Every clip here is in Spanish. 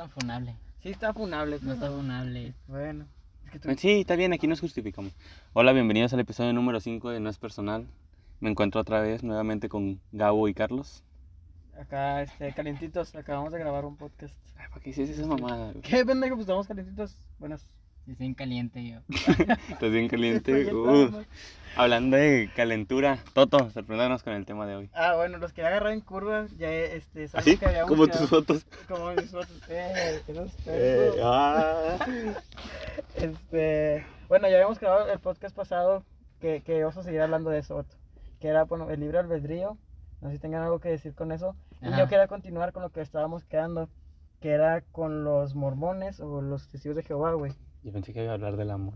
tan funable. Sí está funable. No pero- está funable. Bueno. Es que tú... Sí, está bien, aquí nos justificamos. Hola, bienvenidos al episodio número 5 de No es Personal. Me encuentro otra vez nuevamente con Gabo y Carlos. Acá, este, calientitos. Acabamos de grabar un podcast. Ay, ¿Para qué hiciste esa mamada? güey? ¿Qué pendejo? Pues estamos calientitos. Buenas. Estoy en caliente yo. Estás bien caliente. Uh, hablando de calentura, Toto, sorpréndanos con el tema de hoy. Ah, bueno, los que agarrar en curva, ya este, sabemos ¿Así? que habíamos Como tus fotos. Como mis fotos. Eh, Eh, ah. Este, bueno, ya habíamos grabado el podcast pasado que, que vamos a seguir hablando de eso, Otto, que era bueno, el libre albedrío. No sé si tengan algo que decir con eso. Y yo quería continuar con lo que estábamos quedando, que era con los mormones o los testigos de Jehová, güey. Yo pensé que iba a hablar del amor.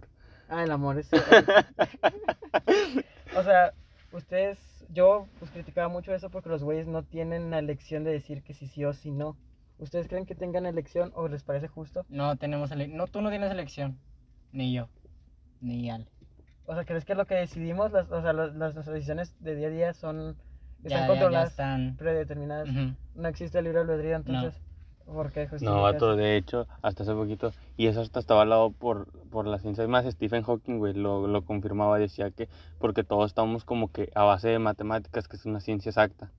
Ah, el amor es. o sea, ustedes, yo pues criticaba mucho eso porque los güeyes no tienen la elección de decir que sí sí o sí no. ¿Ustedes creen que tengan elección o les parece justo? No tenemos ele- No, tú no tienes elección. Ni yo. Ni Ale. O sea, ¿crees que lo que decidimos, las, o sea, las, las- nuestras decisiones de día a día son Ya, están ya, ya controladas, están. predeterminadas? No existe el libre albedrío, entonces, ¿por qué No, vato, de hecho, hasta hace poquito, y eso hasta estaba avalado por, por la ciencia. Es más, Stephen Hawking, güey, lo, lo confirmaba, decía que porque todos estamos como que a base de matemáticas, que es una ciencia exacta.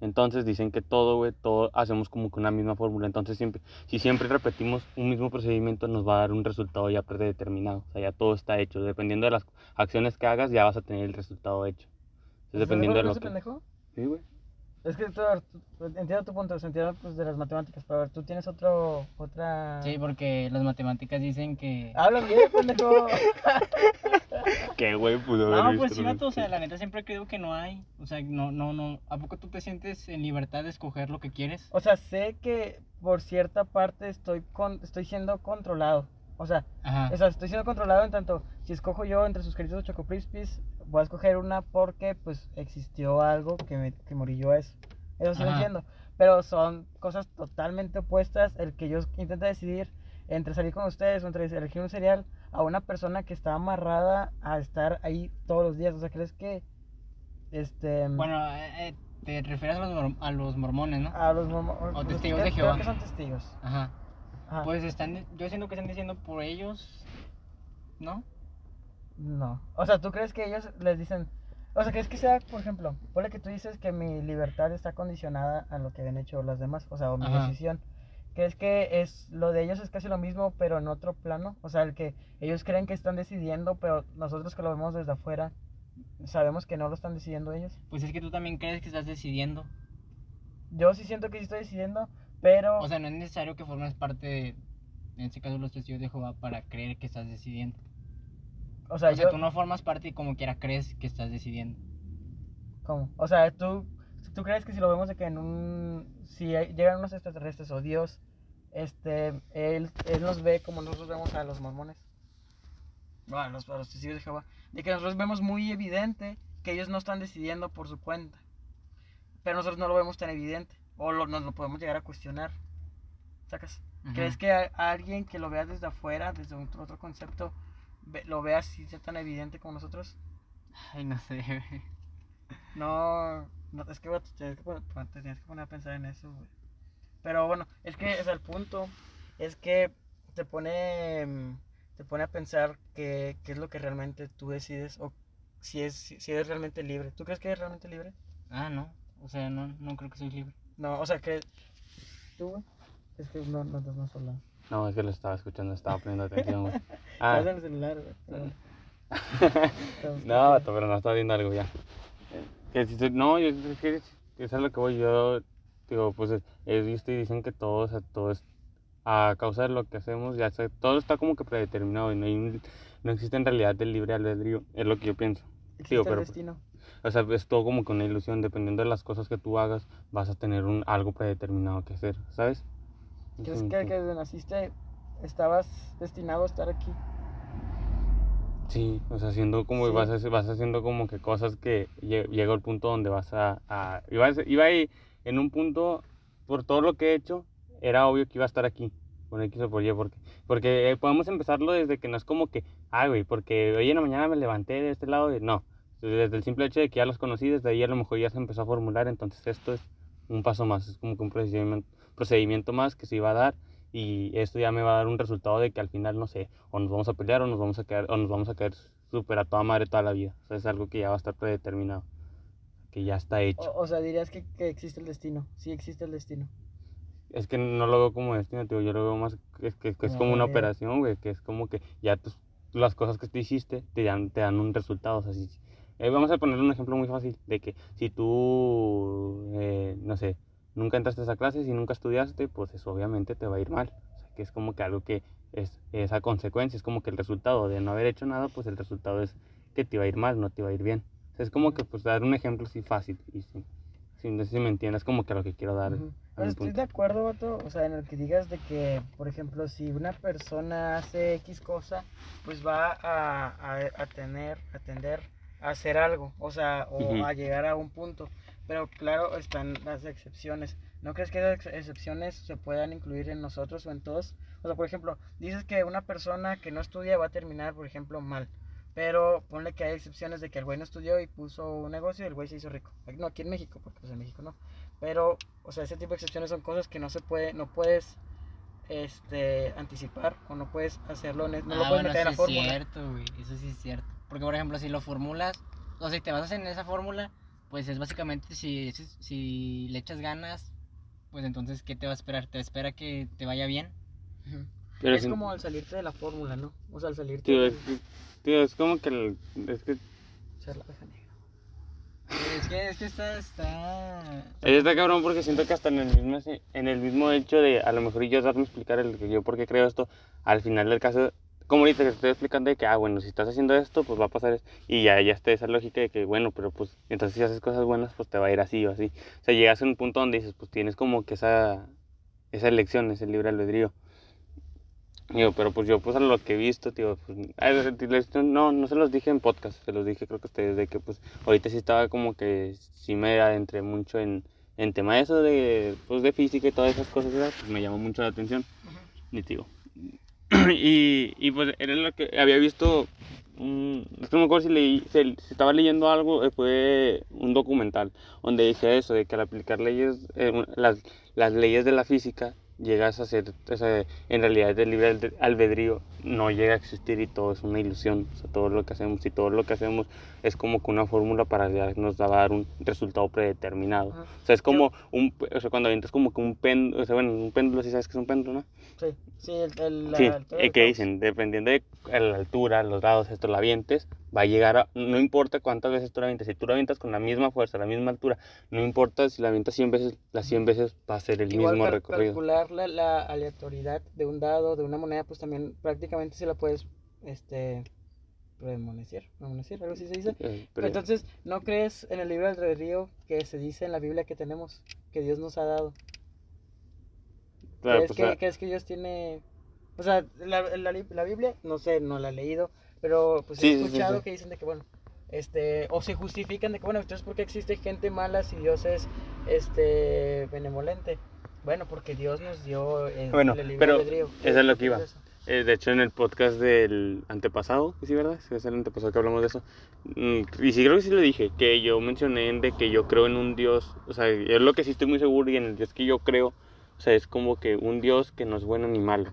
Entonces dicen que todo, güey, todo hacemos como que una misma fórmula. Entonces siempre, si siempre repetimos un mismo procedimiento, nos va a dar un resultado ya predeterminado. O sea, ya todo está hecho. Dependiendo de las acciones que hagas, ya vas a tener el resultado hecho. ¿Estás Entonces, dependiendo de lo que... pendejo? Sí, güey. Es que tú, entiendo tu punto, entiendo pues, de las matemáticas, pero a ver, tú tienes otro, otra... Sí, porque las matemáticas dicen que. Habla bien, pendejo. ¿Qué, güey? Pudo No, haber pues visto sí, vato, o sea, la neta siempre creo que no hay. O sea, no, no, no. ¿A poco tú te sientes en libertad de escoger lo que quieres? O sea, sé que por cierta parte estoy con, estoy siendo controlado. O sea, o sea, estoy siendo controlado en tanto, si escojo yo entre sus queridos Choco Crispies, voy a escoger una porque pues existió algo que me que a eso. Eso sí lo Ajá. entiendo. Pero son cosas totalmente opuestas el que yo intente decidir entre salir con ustedes o entre elegir un cereal a una persona que está amarrada a estar ahí todos los días. O sea, ¿crees que este Bueno, eh, eh, te refieres a los, a los mormones, ¿no? a los mormo- O los- testigos de Jehová. Creo que son testigos. Ajá. Ajá. Pues están, yo siento que están diciendo por ellos, ¿no? No. O sea, ¿tú crees que ellos les dicen... O sea, ¿crees que sea, por ejemplo, ponle que tú dices que mi libertad está condicionada a lo que han hecho los demás, o sea, o mi Ajá. decisión? ¿Crees que es lo de ellos es casi lo mismo, pero en otro plano? O sea, el que ellos creen que están decidiendo, pero nosotros que lo vemos desde afuera, sabemos que no lo están decidiendo ellos. Pues es que tú también crees que estás decidiendo. Yo sí siento que sí estoy decidiendo, pero... O sea, no es necesario que formes parte de, en este caso, los testigos de Jehová para creer que estás decidiendo. O sea, O sea, yo... tú no formas parte y como quiera crees que estás decidiendo. ¿Cómo? O sea, ¿tú, ¿tú crees que si lo vemos de que en un... Si hay- llegan unos extraterrestres o Dios, este, él, él nos ve como nosotros vemos a los mormones? Bueno, a los, a los testigos de Jehová. De que nosotros vemos muy evidente que ellos no están decidiendo por su cuenta. Pero nosotros no lo vemos tan evidente. O lo, nos lo podemos llegar a cuestionar. ¿Sacas? ¿Crees que a- alguien que lo vea desde afuera, desde otro, otro concepto, lo vea así sea tan evidente como nosotros? Ay, no sé. No, no, es que, tienes que poner, te tienes que poner a pensar en eso, güey. Pero bueno, es que, o sea, el punto es que te pone, mm, te pone a pensar qué qué es lo que realmente tú decides o si, es, si, eres realmente libre. ¿Tú crees que eres realmente libre? Ah, no. O sea, no, no creo que soy libre. No, o sea, que... ¿Tú, güey? Es que no, no, no has hablado. No, es que lo estaba escuchando, estaba poniendo atención, güey. Ah, Estás en el celular, güey. No, vato, pero no estaba viendo algo ya. Que si se- no, yo creo que es lo que voy. Yo digo, pues es- visto y dicen que todo, o sea, todo es a causa de lo que hacemos, ya sé, todo está como que predeterminado y no, hay un- no existe en realidad el libre albedrío, es lo que yo pienso. Existe digo, el pero- destino. O sea, es todo como que una ilusión, dependiendo de las cosas que tú hagas, vas a tener un, algo predeterminado que hacer, ¿sabes? ¿Crees Sí, que, sí. que desde naciste estabas destinado a estar aquí? Sí, o sea, haciendo como, Sí. vas, vas haciendo como que cosas que lle- llega el punto donde vas a, a iba, a iba ahí en un punto, por todo lo que he hecho, era obvio que iba a estar aquí, con X o por Y, porque, porque eh, podemos empezarlo desde que no es como que, ay, güey, porque hoy en la mañana me levanté de este lado, y no, desde el simple hecho de que ya los conocí, desde ahí a lo mejor ya se empezó a formular, entonces esto es un paso más, es como que un procedimiento, procedimiento más que se iba a dar y esto ya me va a dar un resultado de que al final, no sé, o nos vamos a pelear o nos vamos a quedar, o nos vamos a caer súper a toda madre toda la vida. O sea, es algo que ya va a estar predeterminado, que ya está hecho. O, o sea, dirías que, que existe el destino. Sí existe el destino. Es que no lo veo como destino, tío, yo lo veo más que, que- que es Como como una operación, güey, que es como que ya tus- las cosas que tú hiciste te dan, te dan un resultado. O sea, si- eh, vamos a poner un ejemplo muy fácil, de que si tú, eh, no sé, nunca entraste a esa clase, si nunca estudiaste, pues eso obviamente te va a ir mal. O sea, que es como que algo que es esa consecuencia, es como que el resultado de no haber hecho nada, pues el resultado es que te va a ir mal, no te va a ir bien. O sea, es como que pues dar un ejemplo así fácil y sí. Sí, no sé si me entiendes, como que a lo que quiero dar. Ujú. a Pues estoy punto. de acuerdo, vato, o sea, en el que digas de que, por ejemplo, si una persona hace X cosa, pues va a, a, a tener, a tender a hacer algo, o sea, o Ujú. a llegar a un punto. Pero claro, están las excepciones. ¿No crees que esas ex- excepciones se puedan incluir en nosotros o en todos? O sea, por ejemplo, dices que una persona que no estudia va a terminar, por ejemplo, mal. Pero ponle que hay excepciones de que el güey no estudió y puso un negocio y el güey se hizo rico. No, aquí en México, porque pues en México no. Pero, o sea, ese tipo de excepciones son cosas que no se puede, no puedes este, anticipar o no puedes hacerlo, no lo ah, puedes bueno, meter en la sí es fórmula. cierto, güey. Eso sí es cierto. Porque, por ejemplo, si lo formulas, o si te basas en esa fórmula, pues es básicamente si, si, le echas ganas, pues entonces, ¿qué te va a esperar? ¿Te espera que te vaya bien? Pero es como al salirte de la fórmula, ¿no? O sea, al salirte Tío, de es, que- tío, es como que, el- es que ser la oveja negra. Es que, es que está, está... está cabrón porque siento que hasta en el mismo en el mismo hecho de a lo mejor yo darme a explicar el que yo por qué creo esto, al final del caso, como ahorita que estoy explicando de que ah bueno, si estás haciendo esto, pues va a pasar esto, y ya ya está esa lógica de que bueno, pero pues entonces si haces cosas buenas, pues te va a ir así o así. O sea, llegas a un punto donde dices, pues tienes como que esa esa elección, ese libre albedrío. Digo, pero pues yo pues a lo que he visto, tío, pues, no, no se los dije en podcast, se los dije creo que ustedes de que pues ahorita sí estaba como que sí me adentré mucho en, en tema de eso de, pues, de física y todas esas cosas, ¿verdad? Pues me llamó mucho la atención, te digo. y, y pues era lo que había visto, un, es que no me acuerdo si, leí, si, si estaba leyendo algo, eh, fue un documental donde decía eso, de que al aplicar leyes, eh, las, las leyes de la física, llegas a ser, o sea, en realidad el libre albedrío no llega a existir y todo es una ilusión, o sea, todo lo que hacemos y todo lo que hacemos es como que una fórmula para nos dar un resultado predeterminado. Ajá. O sea, es como un, o sea, cuando avientas como que un péndulo, o sea, bueno, un péndulo, si sabes que es un péndulo, ¿no? Sí, sí, el, el, Sí, altura eh, que dicen, dependiendo de la altura, los grados, esto, la avientes, va a llegar a, no importa cuántas veces tú la avientes, si tú la avientas con la misma fuerza, la misma altura, no importa si la avientas 100 veces, las 100 veces va a ser el Igual mismo cal- recorrido. calcular la, la aleatoriedad de un dado, de una moneda, pues también prácticamente se la puedes, este, premonición, premonición, algo así se dice. Eh, pero- Entonces, ¿no crees en el libro del albedrío que se dice en la Biblia que tenemos, que Dios nos ha dado? claro, ¿Crees, pues, que, ah, crees que Dios tiene... O sea, la, la, la Biblia, no sé, no la he leído, pero pues Sí, he sí, escuchado sí. que dicen de que, bueno, este, o se justifican de que, bueno, entonces, ¿por qué existe gente mala si Dios es, este, benevolente? Bueno, porque Dios nos dio el, Bueno, el libre pero albedrío. eso es lo que ¿Qué iba. Eh, de hecho, en el podcast del antepasado, sí, ¿verdad? Es el antepasado que hablamos de eso. Mm, Y sí, creo que sí lo dije, que yo mencioné de que yo creo en un Dios, o sea, es lo que sí estoy muy seguro y en el Dios que yo creo, o sea, es como que un Dios que no es bueno ni malo,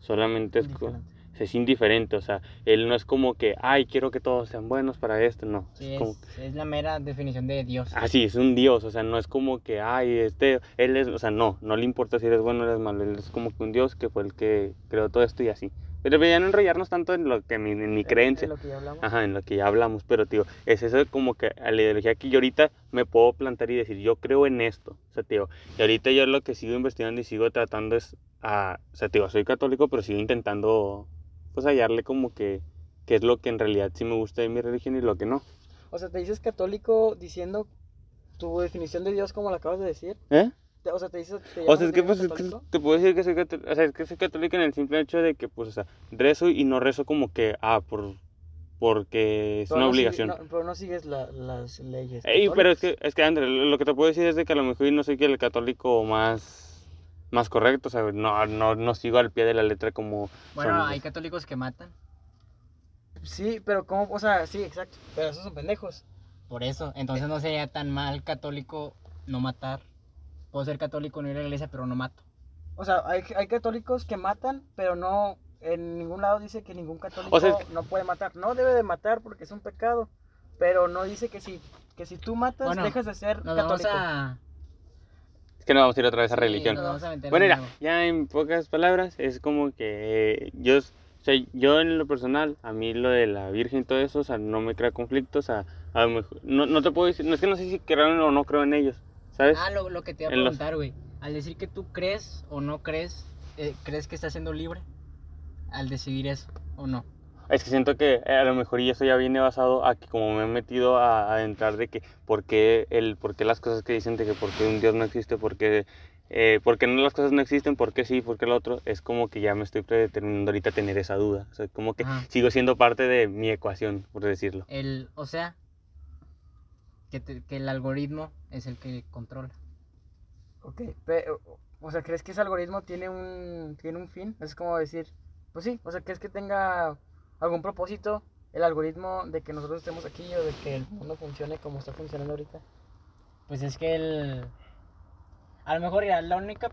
solamente es, indiferente. Es indiferente, o sea, Él no es como que, ay, quiero que todos sean buenos para esto, no, Sí, es como... es, la mera definición de Dios. Ah, sí, es un Dios, o sea, no es como que, ay, este, Él es, o sea, no, no le importa si eres bueno o eres malo, Él es como que un Dios que fue el que creó todo esto y así. Pero ya no enrollarnos tanto en lo que mi, en mi creencia. de lo que ya hablamos. Ajá, en lo que ya hablamos, pero tío, es eso como que a la ideología que yo ahorita me puedo plantar y decir, yo creo en esto, o sea, tío, y ahorita yo lo que sigo investigando y sigo tratando es, a, o sea, tío, soy católico, pero sigo intentando, pues, hallarle como que, qué es lo que en realidad sí me gusta de mi religión y lo que no. O sea, te dices católico diciendo tu definición de Dios como la acabas de decir. ¿Eh? O sea, te dices... te O sea, es que pues es que te puedo decir que soy católico, o sea, es que soy católico en el simple hecho de que, pues, o sea, rezo y no rezo como que, ah, por, porque es Pero una no sigue- obligación. no- pero no sigues la- las leyes. Ey, pero es que, es que André, lo que te puedo decir es de que a lo mejor yo no soy que el católico más, más correcto, o sea, no, no, no sigo al pie de la letra como Bueno, son- hay católicos que matan. Sí, pero ¿cómo? O sea, sí, exacto. Pero esos son pendejos. Por eso. Entonces no sería tan mal católico no matar. Puedo ser católico, no ir a la iglesia, pero no mato. O sea, hay, hay católicos que matan, pero no, en ningún lado dice que ningún católico O sea, es no puede matar. No debe de matar porque es un pecado, pero no dice que si, que si tú matas, Bueno, dejas de ser Nos vamos católico. a... Que no vamos a ir otra vez a sí, religión. vamos a Bueno, mira, ya en pocas palabras, es como que eh, yo, o sea, yo en lo personal, a mí lo de la Virgen y todo eso, o sea, no me crea conflictos, a lo mejor, no, no te puedo decir, no es que no sé si creo o no creo en ellos, ¿sabes? Ah, lo, lo que te iba a En los- preguntar, güey. Al decir que tú crees o no crees, eh, ¿crees que estás siendo libre? Al decidir eso o no. Es que siento que eh, a lo mejor y eso ya viene basado a que como me he metido a, a entrar de que por qué, el, por qué las cosas que dicen de que por qué un Dios no existe, por qué, eh, por qué no las cosas no existen, por qué sí, por qué lo otro, es como que ya me estoy predeterminando ahorita a tener esa duda. O sea, como que Ajá. sigo siendo parte de mi ecuación, por decirlo. El, o sea, que, te- que el algoritmo es el que controla. Ok, pero, o sea, ¿crees que ese algoritmo tiene un, tiene un fin? Es como decir, pues sí, o sea, ¿crees que tenga algún propósito el algoritmo de que nosotros estemos aquí o de que el mundo funcione como está funcionando ahorita? Pues es que el... A lo mejor ya la única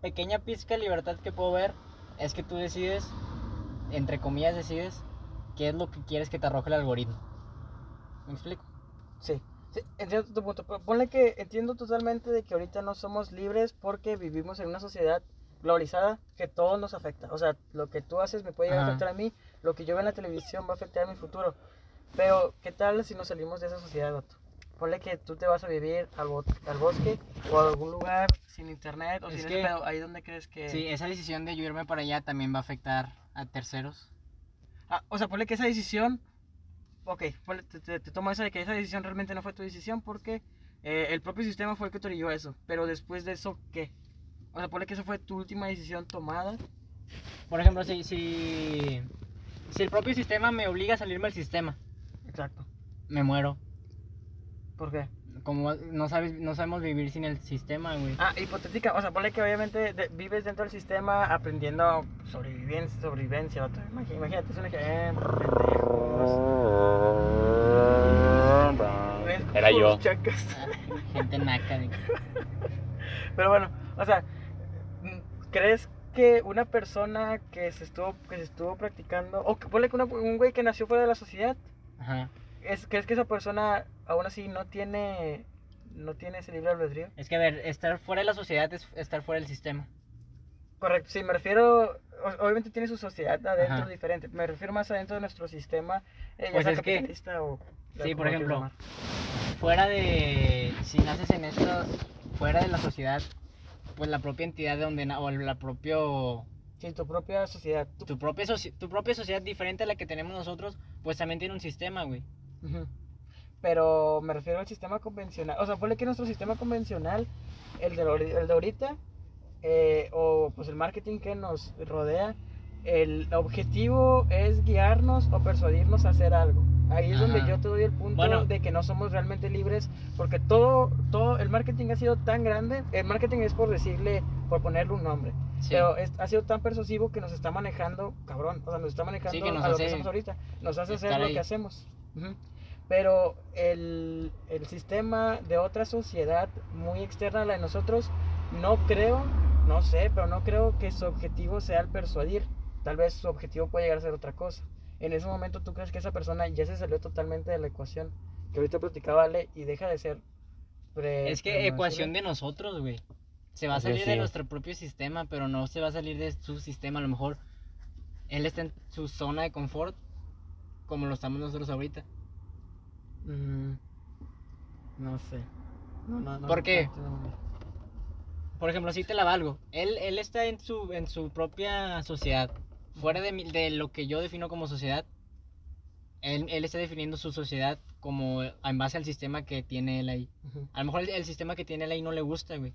pequeña pizca de libertad que puedo ver es que tú decides, entre comillas decides, qué es lo que quieres que te arroje el algoritmo. ¿Me explico? Sí, sí, entiendo tu punto, ponle que entiendo totalmente de que ahorita no somos libres porque vivimos en una sociedad globalizada que todo nos afecta. O sea, lo que tú haces me puede llegar a afectar a mí, lo que yo veo en la televisión va a afectar a mi futuro. Pero, ¿qué tal si nos salimos de esa sociedad, vato? Ponle que tú te vas a vivir al, bo- al bosque o a algún lugar sin internet o Es sin que- ese pedo. Ahí donde crees que... Sí, esa decisión de yo irme para allá también va a afectar a terceros. Ah, o sea, ponle que esa decisión, ok, ponle- te, te, te tomo esa de que esa decisión realmente no fue tu decisión porque eh, el propio sistema fue el que te orilló eso. Pero después de eso, ¿qué? O sea, ponle que esa fue tu última decisión tomada. Por ejemplo, si, si, si el propio sistema me obliga a salirme del sistema, Exacto. me muero. ¿Por qué? Como no sabes, no sabemos vivir sin el sistema, güey. Ah, hipotética, o sea, ponle que obviamente de- vives dentro del sistema aprendiendo sobrevivencia, sobrevivencia, vato. Imagi- Imagínate, es un ejemplo. Era yo. Chacas. Gente naca. de- Pero bueno, o sea, mm, ¿crees que una persona que se estuvo, que se estuvo practicando, o que ponle que una- un güey que nació fuera de la sociedad, Ajá. es, ¿crees que esa persona aún así no tiene, no tiene ese libre albedrío? Es que a ver, estar fuera de la sociedad es estar fuera del sistema. Correcto, sí, me refiero, obviamente tiene su sociedad adentro Ajá. diferente, me refiero más adentro de nuestro sistema, eh, ya Pues sea es que- capitalista o... Sí, por ejemplo, fuera de. Si naces en estos. Fuera de la sociedad, pues la propia entidad de donde. O la propio. Sí, tu propia sociedad. tu- Tu propia, soci- tu propia sociedad diferente a la que tenemos nosotros, pues también tiene un sistema, güey. Pero me refiero al sistema convencional. O sea, ponle que nuestro sistema convencional, el de, el de ahorita, eh, o pues el marketing que nos rodea, el objetivo es guiarnos o persuadirnos a hacer algo. Ahí es donde Ajá. yo te doy el punto Bueno. de que no somos realmente libres, porque todo, todo, el marketing ha sido tan grande, el marketing es por decirle, por ponerle un nombre, Sí. pero es- ha sido tan persuasivo que nos está manejando, cabrón, o sea, nos está manejando Sí, que nos a lo que hace somos ahorita, nos hace hacer estar lo ahí. que hacemos. Ujú. Pero el, el sistema de otra sociedad muy externa a la de nosotros, no creo, no sé, pero no creo que su objetivo sea el persuadir. Tal vez su objetivo puede llegar a ser otra cosa. En ese momento tú crees que esa persona ya se salió totalmente de la ecuación que ahorita platicaba Ale y deja de ser... pre- Es que pre- ecuación de nosotros, güey. Se va a salir de nuestro propio sistema, pero no se va a salir de su sistema. A lo mejor él está en su zona de confort, como lo estamos nosotros ahorita. Mm, no sé. No, no, no, ¿Por no qué? Por ejemplo, si te la valgo. Él, él está en su, en su propia sociedad. Fuera de, mi- de lo que yo defino como sociedad, él, él está definiendo su sociedad como en base al sistema que tiene él ahí. Ujú, A lo mejor el, el sistema que tiene él ahí no le gusta, güey.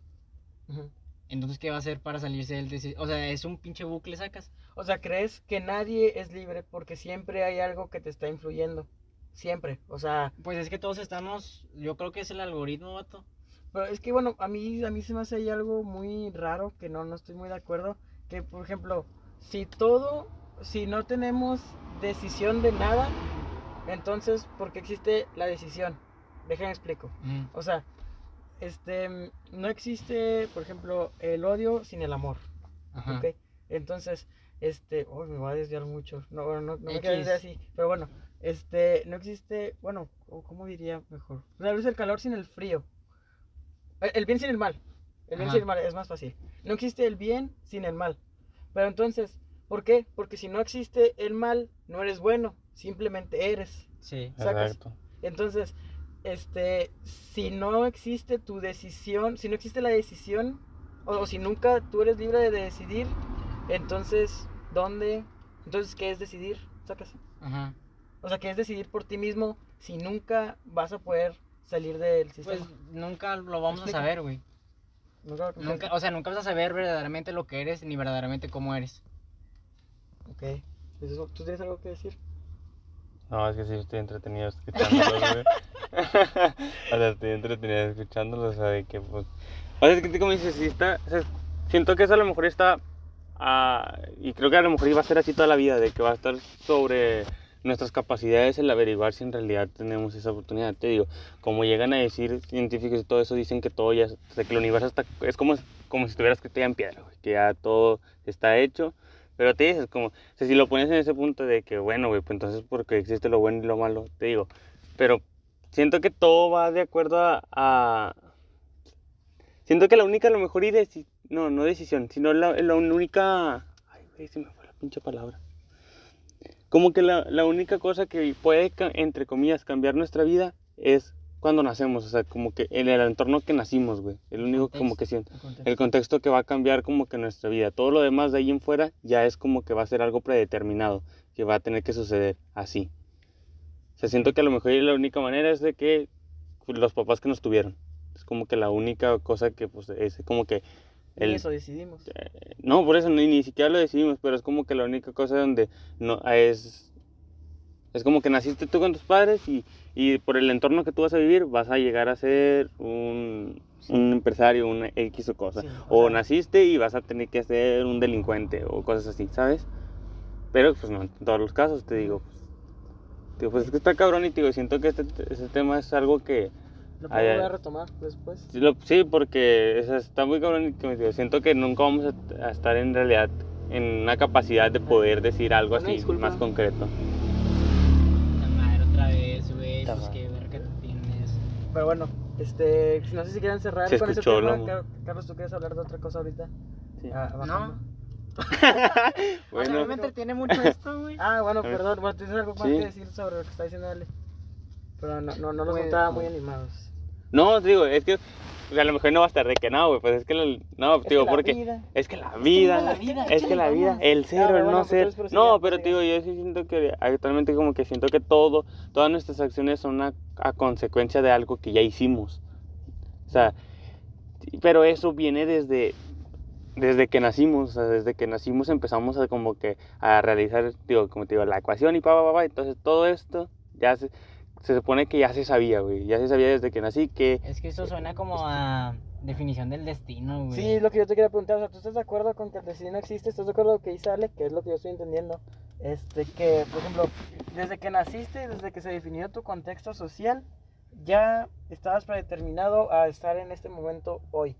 Entonces, ¿qué va a hacer para salirse del... desi- O sea, es un pinche bucle, sacas. O sea, ¿crees que nadie es libre porque siempre hay algo que te está influyendo? Siempre. O sea, Pues es que todos estamos... Yo creo que es el algoritmo, vato. pero es que bueno, a mí, a mí se me hace ahí algo muy raro que no, no estoy muy de acuerdo. Que, por ejemplo, si todo, si no tenemos decisión de nada, entonces, ¿por qué existe la decisión? Déjame explico. O sea, este, no existe, por ejemplo, el odio sin el amor. Ajá. Entonces, este, uy, me va a desviar mucho. No, bueno, no, no me quiero desviar así. Pero bueno, este, no existe, bueno, o ¿cómo diría mejor? La luz el calor sin el frío. El, el bien sin el mal. El bien Ajá. sin el mal es más fácil. No existe el bien sin el mal. Pero entonces, ¿por qué? Porque si no existe el mal, no eres bueno. Simplemente eres. Sí. sacas. Exacto. Entonces, este, si no existe tu decisión, si no existe la decisión, o, o si nunca tú eres libre de decidir, entonces, ¿dónde? Entonces, ¿qué es decidir? Sacas. Ajá. O sea, ¿qué es decidir por ti mismo si nunca vas a poder salir del Pues sistema? nunca lo vamos a saber, güey. Nunca, Nunca, o sea, nunca vas a saber verdaderamente lo que eres ni verdaderamente cómo eres. Ok. ¿Tú tienes algo que decir? No, es que sí estoy entretenido escuchándolos, güey. o sea, estoy entretenido escuchándolos, o sea, de que pues... O sea, es que como dices, sí está... o sea, siento que eso a lo mejor está... ah, y creo que a lo mejor iba a ser así toda la vida, de que va a estar sobre nuestras capacidades el averiguar si en realidad tenemos esa oportunidad. Te digo, como llegan a decir científicos y todo eso, dicen que todo ya, o sea, que el universo está, es como, como si estuvieras escrito ya en piedra, que ya todo está hecho. Pero te dices, como, o sea, si lo pones en ese punto de que, bueno, güey, pues entonces porque existe lo bueno y lo malo, te digo, pero siento que todo va de acuerdo a... a- siento que la única, a lo mejor, y no, no decisión, sino la, la única... Ay, güey, se me fue la pinche palabra. Como que la, la única cosa que puede, entre comillas, cambiar nuestra vida es cuando nacemos, o sea, como que en el entorno que nacimos, güey. El único como que siento el contexto que va a cambiar como que nuestra vida. Todo lo demás de ahí en fuera ya es como que va a ser algo predeterminado, que va a tener que suceder así. O sea, siento que a lo mejor la única manera es de que los papás que nos tuvieron. Es como que la única cosa que pues es como que El... Eso decidimos. no, por eso ni, ni siquiera lo decidimos, pero es como que la única cosa donde no es es como que naciste tú con tus padres y, y por el entorno que tú vas a vivir vas a llegar a ser un, un empresario, una X o cosa. Sí, o o sea- naciste y vas a tener que ser un delincuente o cosas así, ¿sabes? Pero pues no en todos los casos, te digo. Pues, digo, pues es que está cabrón y te digo, siento que este, ese tema es algo que... Lo Ay, puedo volver a retomar después. Sí, lo- sí, porque o sea, está muy cabrón siento que nunca vamos a, a estar en realidad en una capacidad de poder decir algo Una así disculpa. más concreto. Madre otra vez, güey. Pues qué ver que tú tienes. Pero bueno, este, no sé si quieren cerrar Se con ese escuchó, tema. ¿no? Car- Carlos, ¿tú quieres hablar de otra cosa ahorita? Sí. Ah, bajando. O sea, a mí Bueno, me entretiene mucho esto, güey. Ah, bueno, perdón, bueno, tienes algo más Sí. que decir sobre lo que está diciendo Ale. Pero no, no, no los Pues, notaba no. muy animados. no, te digo, es que o sea, a lo mejor no va a estar de que no, güey, pues es que la- no, te Es digo, que porque vida- es que la vida, es que la vida, el ser o el no pues ser. No, pero digo, yo sí siento que actualmente como que siento que todo, todas nuestras acciones son a, a consecuencia de algo que ya hicimos. O sea, pero eso viene desde desde que nacimos, o sea, desde que nacimos empezamos a como que a realizar, digo, como te digo, la ecuación y pa, pa, pa, pa, entonces todo esto ya se, se supone que ya se sabía, güey, ya se sabía desde que nací que Es que eso suena como a definición del destino, güey. Sí, es lo que yo te quería preguntar. O sea, ¿tú estás de acuerdo con que el destino existe? ¿Estás de acuerdo con lo que dice Ale? Que es lo que yo estoy entendiendo. Este, que, por ejemplo, desde que naciste, desde que se definió tu contexto social, ya estabas predeterminado a estar en este momento hoy.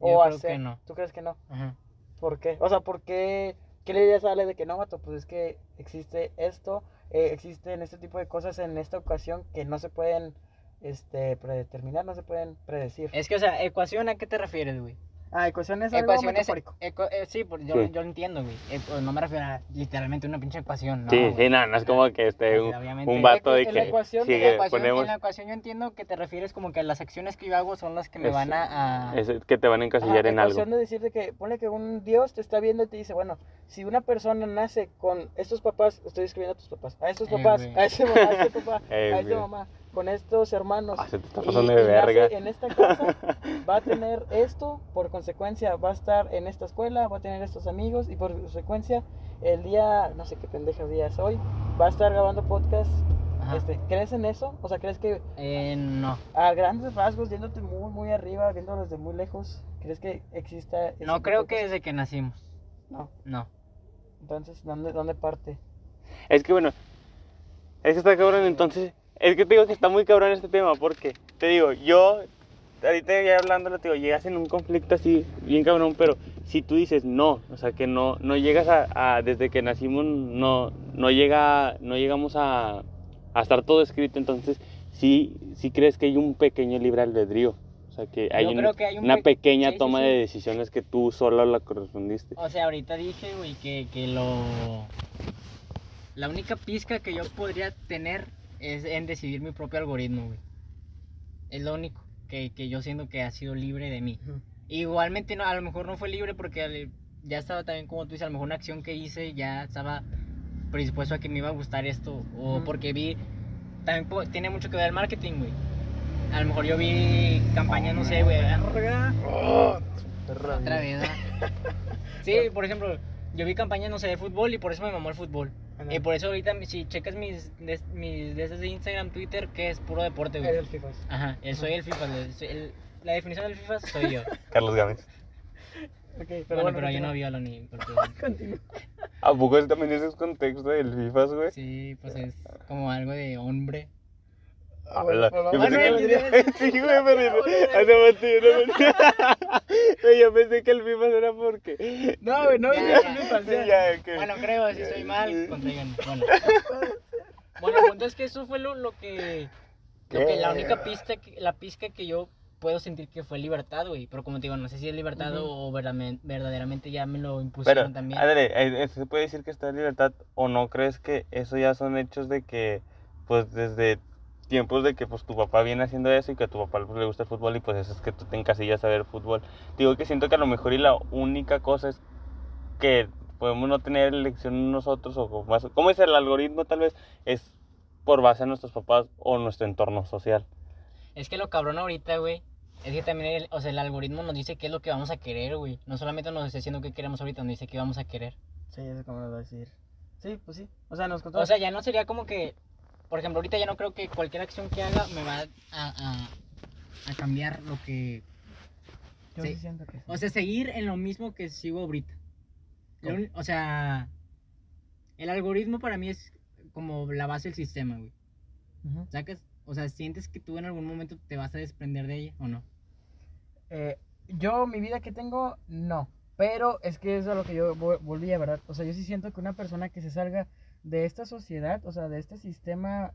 Yo O a creo ser. que no. ¿Tú crees que no? Ajá. ¿Por qué? O sea, ¿por qué? ¿Qué le dirías a Ale de que no, vato? Pues es que existe esto, eh, existen este tipo de cosas en esta ocasión que no se pueden este, predeterminar, no se pueden predecir. Es que, o sea, ecuación, ¿a qué te refieres, güey? Ah, ecuación es algo Ecuación es. metafórico. ecu- eh, sí, por- yo, Sí. yo lo entiendo, güey. Eh, pues, no me refiero a literalmente una pinche ecuación, ¿no? sí, güey. sí, nada, no es como que este un, un vato de la que ecuación- sí, en En la, que ecuación, ponemos en la ecuación yo entiendo que te refieres como que las acciones que yo hago son las que me Es- van a... a- es que te van a encasillar Ajá, en algo. ecuación de decir de que, ponle que un Dios te está viendo y te dice, bueno, si una persona nace con estos papás, estoy escribiendo a tus papás, a estos Eh, papás, a ese mamá, a este papá, Eh, a esta güey. mamá, con estos hermanos, Ah, se te está y- pasando y de nace verga. en esta casa, va a tener esto, por consecuencia va a estar en esta escuela, va a tener estos amigos y por consecuencia el día, no sé qué pendejo día es hoy, va a estar grabando podcast. Este, ¿Crees en eso? O sea, ¿crees que Eh, no. a grandes rasgos, yéndote muy, muy arriba, viéndolo desde muy lejos, ¿crees que exista No creo que desde que nacimos. No. No. Entonces, ¿dónde, dónde parte? Es que bueno, es que está cabrón entonces. Es que te digo que está muy cabrón este tema porque, te digo, yo ahorita ya hablándolo, te digo, llegas en un conflicto así, bien cabrón, pero si tú dices no, o sea, que no, no llegas a, a- desde que nacimos, no, no llega, no llegamos a, a estar todo escrito, entonces sí, sí crees que hay un pequeño libre albedrío, o sea, que hay un- que hay un una pe- pequeña sí, sí, toma sí. de decisiones que tú solo la correspondiste. O sea, ahorita dije, güey, que, que lo... La única pizca que yo podría tener es en decidir mi propio algoritmo, güey. Es lo único que, que yo siento que ha sido libre de mí. Ujú. Igualmente, no, a lo mejor no fue libre porque ya estaba también, como tú dices, a lo mejor una acción que hice ya estaba predispuesto a que me iba a gustar esto. O Ujú. porque vi... También tiene mucho que ver el marketing, güey. A lo mejor yo vi campañas, no sé, güey. Oh, Otra vez. Sí, por ejemplo, yo vi campañas, no sé, de fútbol y por eso me mamó el fútbol. Y por eso ahorita, si checas mis, de, mis de esas de Instagram, Twitter, que es puro deporte, güey. Eres el FIFA. Ajá, el- soy el FIFA. el- soy el- la definición del FIFA soy yo. Carlos Gámez. Ok, pero Pero bueno, pero yo no violo ni... Porque, Continúa. ¿A poco ese también ese es contexto del FIFA, güey? sí, pues es como algo de hombre. Ah, Hola. Yo pensé que- ya- Sí, güey, pero no pensé- Yo pensé que el FIFA era porque. No, güey, no, Sí, ya, que- Bueno, creo, si estoy mal, contríganme. Bueno. Bueno, el punto es que eso fue lo, lo que... Lo que la única pista, que, la pizca que yo puedo sentir que fue libertad, güey. Pero como te digo, no sé si es libertad Ujú. o verdamen- verdaderamente ya me lo Pero, impusieron también. ándale, eh, eh, ¿se puede decir que está en libertad o no crees que eso ya son hechos de que, pues, desde tiempos de que, pues, tu papá viene haciendo eso y que a tu papá pues, le gusta el fútbol y, pues, eso es que tú te encasillas a ver fútbol? Digo que siento que a lo mejor y la única cosa es que podemos no tener elección nosotros o como más- ¿cómo es el algoritmo tal vez? Es por base a nuestros papás o nuestro entorno social. Es que lo cabrón ahorita, güey, es que también, el, o sea, el algoritmo nos dice qué es lo que vamos a querer, güey. No solamente nos está diciendo qué queremos ahorita, nos dice qué vamos a querer. Sí, eso como lo voy a decir. Sí, pues sí. O sea, nos contó. O sea, ya no sería como que, por ejemplo, ahorita ya no creo que cualquier acción que haga me va a, a, a cambiar lo que... yo sí. siento que sí. O sea, seguir en lo mismo que sigo ahorita. O sea, el algoritmo para mí es como la base del sistema, güey. ¿Sacas? O sea, ¿sientes que tú en algún momento te vas a desprender de ella o no? Eh, yo, mi vida que tengo, no. Pero es que eso es a lo que yo vo- volvía, ¿verdad? O sea, yo sí siento que una persona que se salga de esta sociedad, o sea, de este sistema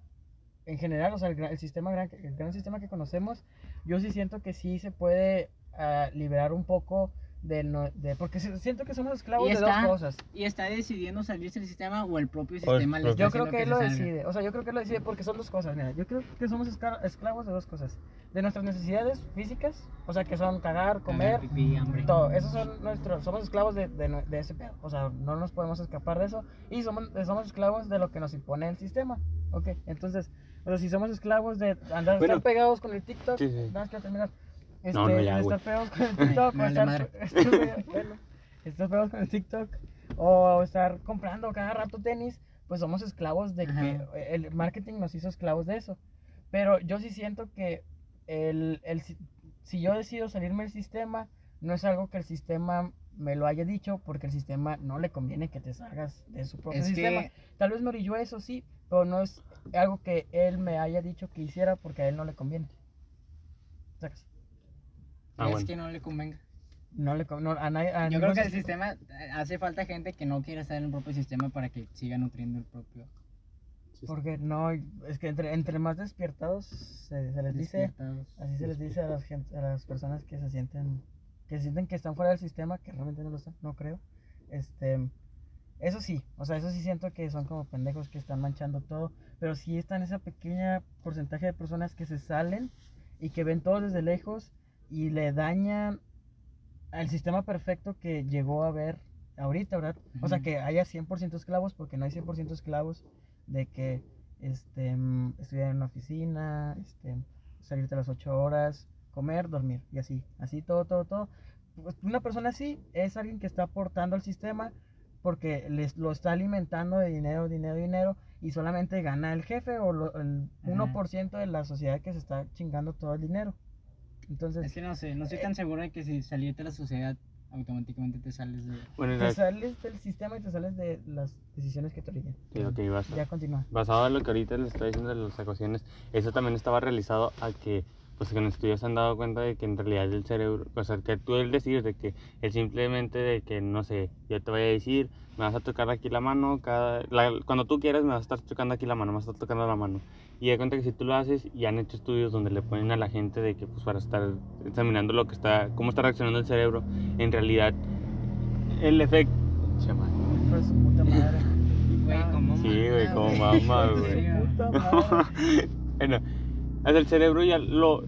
en general, o sea, el, gran- el sistema gran, el gran sistema que conocemos, yo sí siento que sí se puede ah, liberar un poco de, no, de porque si- siento que somos esclavos Y de está- dos cosas. ¿Y está decidiendo salirse del sistema o el propio el sistema le propio- está Yo creo haciendo que él lo salga? decide, o sea, yo creo que él lo decide porque son dos cosas, mira, yo creo que somos escla- esclavos de dos cosas, de nuestras necesidades físicas, o sea, que son cagar, comer, Cagar, pipí, hambre. todo, esos son nuestros, somos esclavos de, de, de ese pedo, o sea, no nos podemos escapar de eso, y somos, somos esclavos de lo que nos impone el sistema, ok, entonces, o sea, si somos esclavos de andar, Bueno. estar pegados con el TikTok, Sí, sí. nada más quiero terminar, este, No, no, pegados con el TikTok, o estar, pegados con el TikTok, o estar comprando cada rato tenis, pues somos esclavos de que el marketing nos hizo esclavos de eso. Pero yo sí siento que el, el si- si yo decido salirme del sistema, no es algo que el sistema me lo haya dicho, porque el sistema no le conviene que te salgas de su propio Es sistema. que Tal vez me orilló eso, sí, pero no es algo que él me haya dicho que hiciera porque a él no le conviene. ¿Sacas? Ah, es bueno. que no le convenga. No le no, a nadie, a Yo creo que el sistema- sistema, eh, hace falta gente que no quiere estar en el propio sistema para que siga nutriendo el propio. Porque no, es que entre, entre más despiertados se, se les dice, así se les dice a las, gente, a las personas que se sienten, que sienten que están fuera del sistema, que realmente no lo están, no creo. Este, eso sí, o sea, eso sí siento que son como pendejos que están manchando todo, pero sí están esa pequeña porcentaje de personas que se salen y que ven todo desde lejos y le dañan al sistema perfecto que llegó a ver ahorita, ¿verdad? O sea, que haya 100% esclavos, porque no hay 100% esclavos de que este, mm, estudiar en una oficina, este, salirte a las 8 horas, comer, dormir, y así, así todo, todo, todo. Pues, Una persona así es alguien que está aportando al sistema porque les lo está alimentando de dinero, dinero, dinero, y solamente gana el jefe o lo- el Ajá. 1% de la sociedad que se está chingando todo el dinero. Entonces, Es que no sé, no estoy tan seguro de que si salirte de la sociedad automáticamente te sales de... Bueno, te la- sales del sistema y te sales de las decisiones que te orillan. sí, ok, basta. Ya continúa. basado en lo que ahorita les está diciendo de las ecuaciones, eso también estaba realizado a que pues con estudios se han dado cuenta de que en realidad el cerebro, o sea, que tú el decir de que el simplemente de que, no sé, yo te voy a decir, me vas a tocar aquí la mano, cada, la- cuando tú quieras me vas a estar tocando aquí la mano, me vas a estar tocando la mano. Y de cuenta que si tú lo haces, y han hecho estudios donde le ponen a la gente de que, pues para estar examinando lo que está, cómo está reaccionando el cerebro, en realidad el efecto... Che, madre. Hijo de su puta madre. Güey, como Sí, güey, como mamá, güey. su puta madre. Bueno, hasta el cerebro ya lo.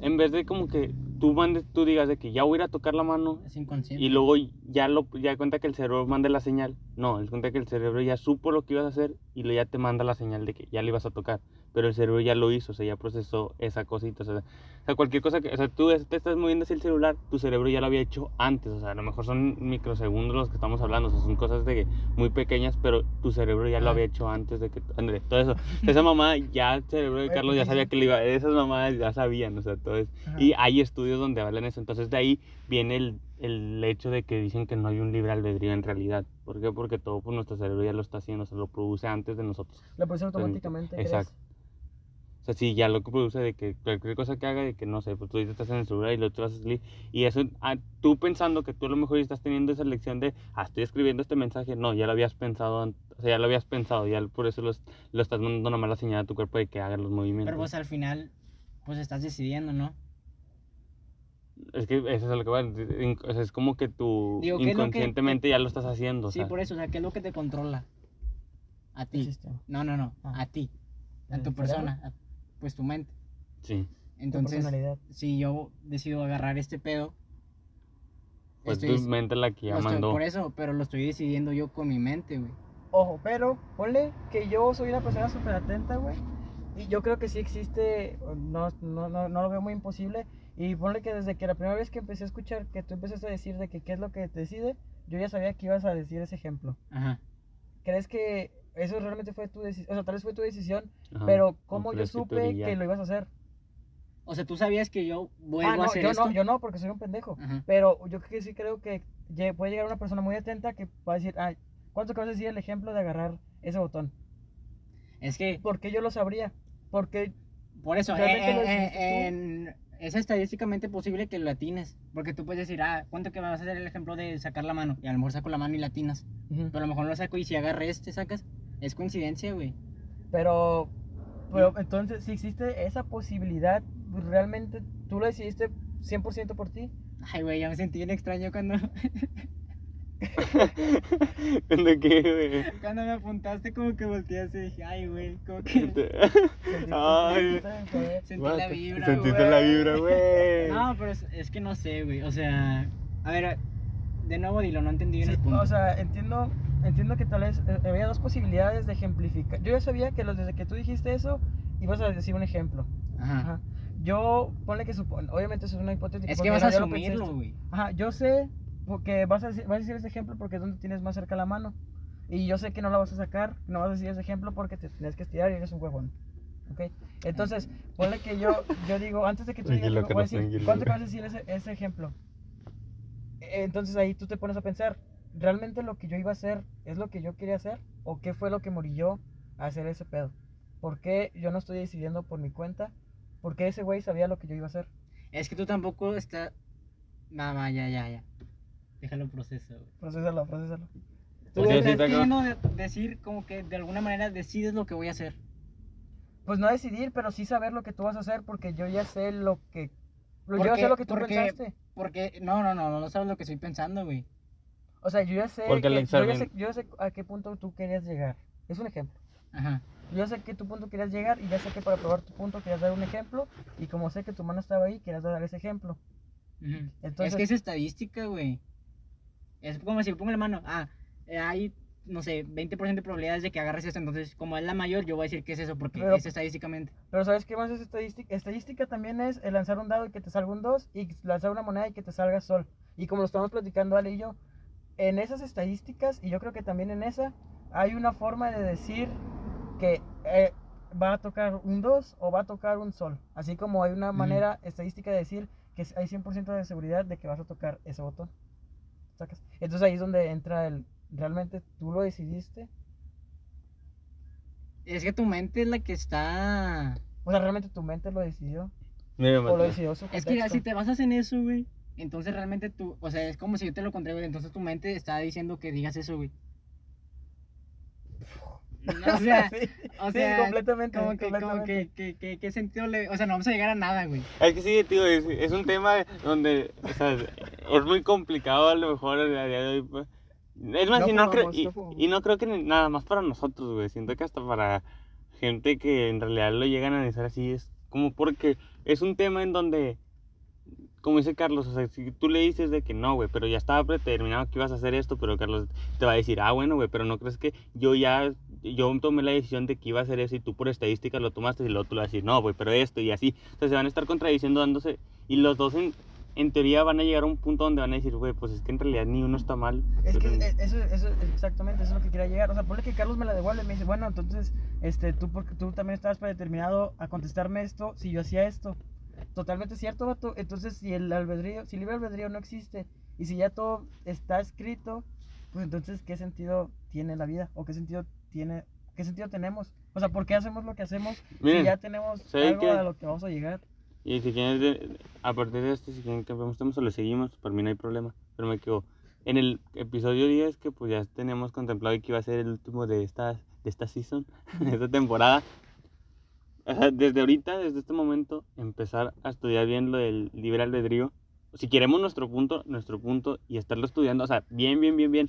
En vez de como que tú mandes, tú digas de que ya voy a ir a tocar la mano Es inconsciente. y luego ya lo ya cuenta que el cerebro mande la señal. No, él cuenta que el cerebro ya supo lo que ibas a hacer y luego ya te manda la señal de que ya le ibas a tocar. Pero el cerebro ya lo hizo, o sea, ya procesó esa cosita. O sea, o sea, cualquier cosa que. O sea, tú te estás moviendo hacia el celular, tu cerebro ya lo había hecho antes. O sea, a lo mejor son microsegundos los que estamos hablando. O sea, son cosas de que muy pequeñas, pero tu cerebro ya lo había hecho antes de que. André, todo eso. Esa mamá ya, el cerebro de Carlos pues ya sabía que le iba. Esas mamás ya sabían, o sea, todo eso. Y hay estudios donde hablan eso. Entonces de ahí viene el, el hecho de que dicen que no hay un libre albedrío en realidad. ¿Por qué? Porque todo por nuestro cerebro ya lo está haciendo, se lo produce antes de nosotros. Lo puse automáticamente. ¿crees? Exacto. O sea, sí, ya lo que produce de que cualquier cosa que haga, de que no sé, pues tú estás en el celular y luego te vas a salir. Y eso, ah, tú pensando que tú a lo mejor ya estás teniendo esa lección de, ah, estoy escribiendo este mensaje. No, ya lo habías pensado, o sea, ya lo habías pensado, ya por eso lo, es- lo estás mandando una mala señal a tu cuerpo de que haga los movimientos. Pero pues al final, pues estás decidiendo, ¿no? Es que eso es lo que va. o sea, es como que tú Digo, ¿qué es lo que- inconscientemente ya lo estás haciendo. o Sí, sea. por eso, o sea, ¿qué es lo que te controla? A ti. No, no, no, Ah. a ti, a ¿El tu persona, a- pues tu mente. Sí. Entonces, si yo decido agarrar este pedo, Pues estoy- tu mente la que ya lo estoy- mandó. por eso, pero lo estoy decidiendo yo con mi mente, güey. Ojo, pero ponle que yo soy una persona súper atenta, güey. Y yo creo que sí existe, no, no, no, no lo veo muy imposible. Y ponle que desde que la primera vez que empecé a escuchar que tú empezaste a decir de que qué es lo que te decide, yo ya sabía que ibas a decir ese ejemplo. Ajá. ¿Crees que eso realmente fue tu decisión? O sea, tal vez fue tu decisión, Ajá. pero ¿O ¿cómo yo supe que lo ibas a hacer? O sea, tú sabías que yo vuelvo Ah, no, a hacer yo esto. no, yo no, porque soy un pendejo. Ajá. Pero yo que sí creo que puede llegar una persona muy atenta que va a decir, ay, ¿cuánto que vas a decir el ejemplo de agarrar ese botón? Es que, ¿Por qué yo lo sabría? Porque por eso, ¿Realmente eh, eh, en- es estadísticamente posible que lo atines. Porque tú puedes decir, ah, ¿cuánto que vas a hacer el ejemplo de sacar la mano? Y a lo mejor saco la mano y latinas. Ujú. Pero a lo mejor lo saco y si agarré este, sacas. Es coincidencia, güey. Pero, pero entonces, si existe esa posibilidad, realmente tú lo decidiste 100% por ti. Ay, güey, ya me sentí bien extraño cuando, ¿De qué, güey? cuando me apuntaste, como que volteaste y dije, ay, güey, como que Sentiste- Ay. sentí la vibra, Sentiste güey. la vibra, güey. No, pero es, es que no sé, güey. O sea, a ver, de nuevo dilo, no entendí bien Sí, el punto. o sea, entiendo, entiendo que tal vez eh, había dos posibilidades de ejemplificar. Yo ya sabía que los, desde que tú dijiste eso, ibas a decir un ejemplo. Ajá. Ajá. Yo, ponle que supone, obviamente eso es una hipotética. Es que vas a asumirlo, güey. Ajá, yo sé porque vas a, decir, vas a decir ese ejemplo porque es donde tienes más cerca la mano. Y yo sé que no la vas a sacar, no vas a decir ese ejemplo porque te tienes que estirar y eres un huevón. ¿Ok? Entonces, ponle que yo, yo digo, antes de que tú digas, voy a decir. ¿cuánto que vas a decir ese, ese ejemplo? Entonces ahí tú te pones a pensar, ¿realmente lo que yo iba a hacer es lo que yo quería hacer? ¿O qué fue lo que me orilló a hacer ese pedo? ¿Por qué yo no estoy decidiendo por mi cuenta? ¿Por qué ese güey sabía lo que yo iba a hacer? Es que tú tampoco estás. Va, ya, ya, ya. Déjalo proceso, güey. Procésalo, procésalo. Tú Pues sí, queriendo de- decir como que de alguna manera decides lo que voy a hacer. Pues no decidir, pero sí saber lo que tú vas a hacer porque yo ya sé lo que... Yo sé lo que tú porque- pensaste. Porque, no, no, no, no sabes lo que estoy pensando, güey. O sea, yo ya sé, Porque el que- yo, ya sé, yo ya sé a qué punto tú querías llegar. Es un ejemplo. Ajá. Yo sé que tu punto querías llegar y ya sé que para probar tu punto querías dar un ejemplo y como sé que tu mano estaba ahí, querías dar ese ejemplo. Entonces- es que es estadística, güey. Es como si pongo la mano, ah, eh, hay, no sé, 20% de probabilidades de que agarres esto. Entonces, como es la mayor, yo voy a decir que es eso, porque Pero- es estadísticamente. Pero ¿sabes qué más es estadística? Estadística también es el lanzar un dado y que te salga un 2 y lanzar una moneda y que te salga sol. Y como lo estamos platicando Ale y yo, en esas estadísticas, y yo creo que también en esa, hay una forma de decir que eh, va a tocar un 2 o va a tocar un sol. Así como hay una manera estadística de decir que hay 100% de seguridad de que vas a tocar ese botón. ¿Sacas? Entonces ahí es donde entra el, ¿realmente tú lo decidiste? Es que tu mente es la que está. O sea, ¿realmente tu mente lo decidió? Mira, o lo decidió su Es que si te basas en eso, güey, entonces realmente tú, o sea, es como si yo te lo conté, güey, entonces tu mente está diciendo que digas eso, güey. O sea, sí, o sí, sea, completamente, como que, como completamente. que, que, que- ¿qué sentido le, o sea, no vamos a llegar a nada, güey. Es que sí, tío, es, es un tema donde, o sea, es muy complicado a lo mejor a día de hoy. Es más, No y, no creo, y, no fumamos. y no creo que nada más para nosotros, güey. Siento que hasta para gente que en realidad lo llegan a analizar así es como porque es un tema en donde, como dice Carlos, o sea, si tú le dices de que no, güey, pero ya estaba predeterminado que ibas a hacer esto, pero Carlos te va a decir, ah, bueno, güey, pero no crees que yo ya, yo tomé la decisión de que iba a hacer eso y tú por estadística lo tomaste y luego tú le vas a decir, no, güey, pero esto y así. O sea, se van a estar contradiciendo dándose y los dos en, en teoría van a llegar a un punto donde van a decir, güey, pues es que en realidad ni uno está mal. Es que eh, eso, eso, exactamente, eso es lo que quería llegar. O sea, ponle que Carlos me la devuelve y me dice, bueno, entonces, este, tú, porque tú también estabas predeterminado a contestarme esto si yo hacía esto. Totalmente cierto, vato. Entonces, si el albedrío, si el libre albedrío no existe y si ya todo está escrito, pues entonces, ¿qué sentido tiene la vida? ¿O qué sentido tiene, qué sentido tenemos? O sea, ¿por qué hacemos lo que hacemos Miren, si ya tenemos ¿saben algo qué? a lo que vamos a llegar? Y si quieren, de- a partir de este, si quieren que cambiemos tema, o le seguimos, por mí no hay problema. Pero me quedo. En el episodio 10, que pues ya teníamos contemplado que iba a ser el último de esta, de esta season, de esta temporada. O sea, desde ahorita, desde este momento, empezar a estudiar bien lo del libre albedrío. Si queremos nuestro punto, nuestro punto, y estarlo estudiando, o sea, bien, bien, bien, bien.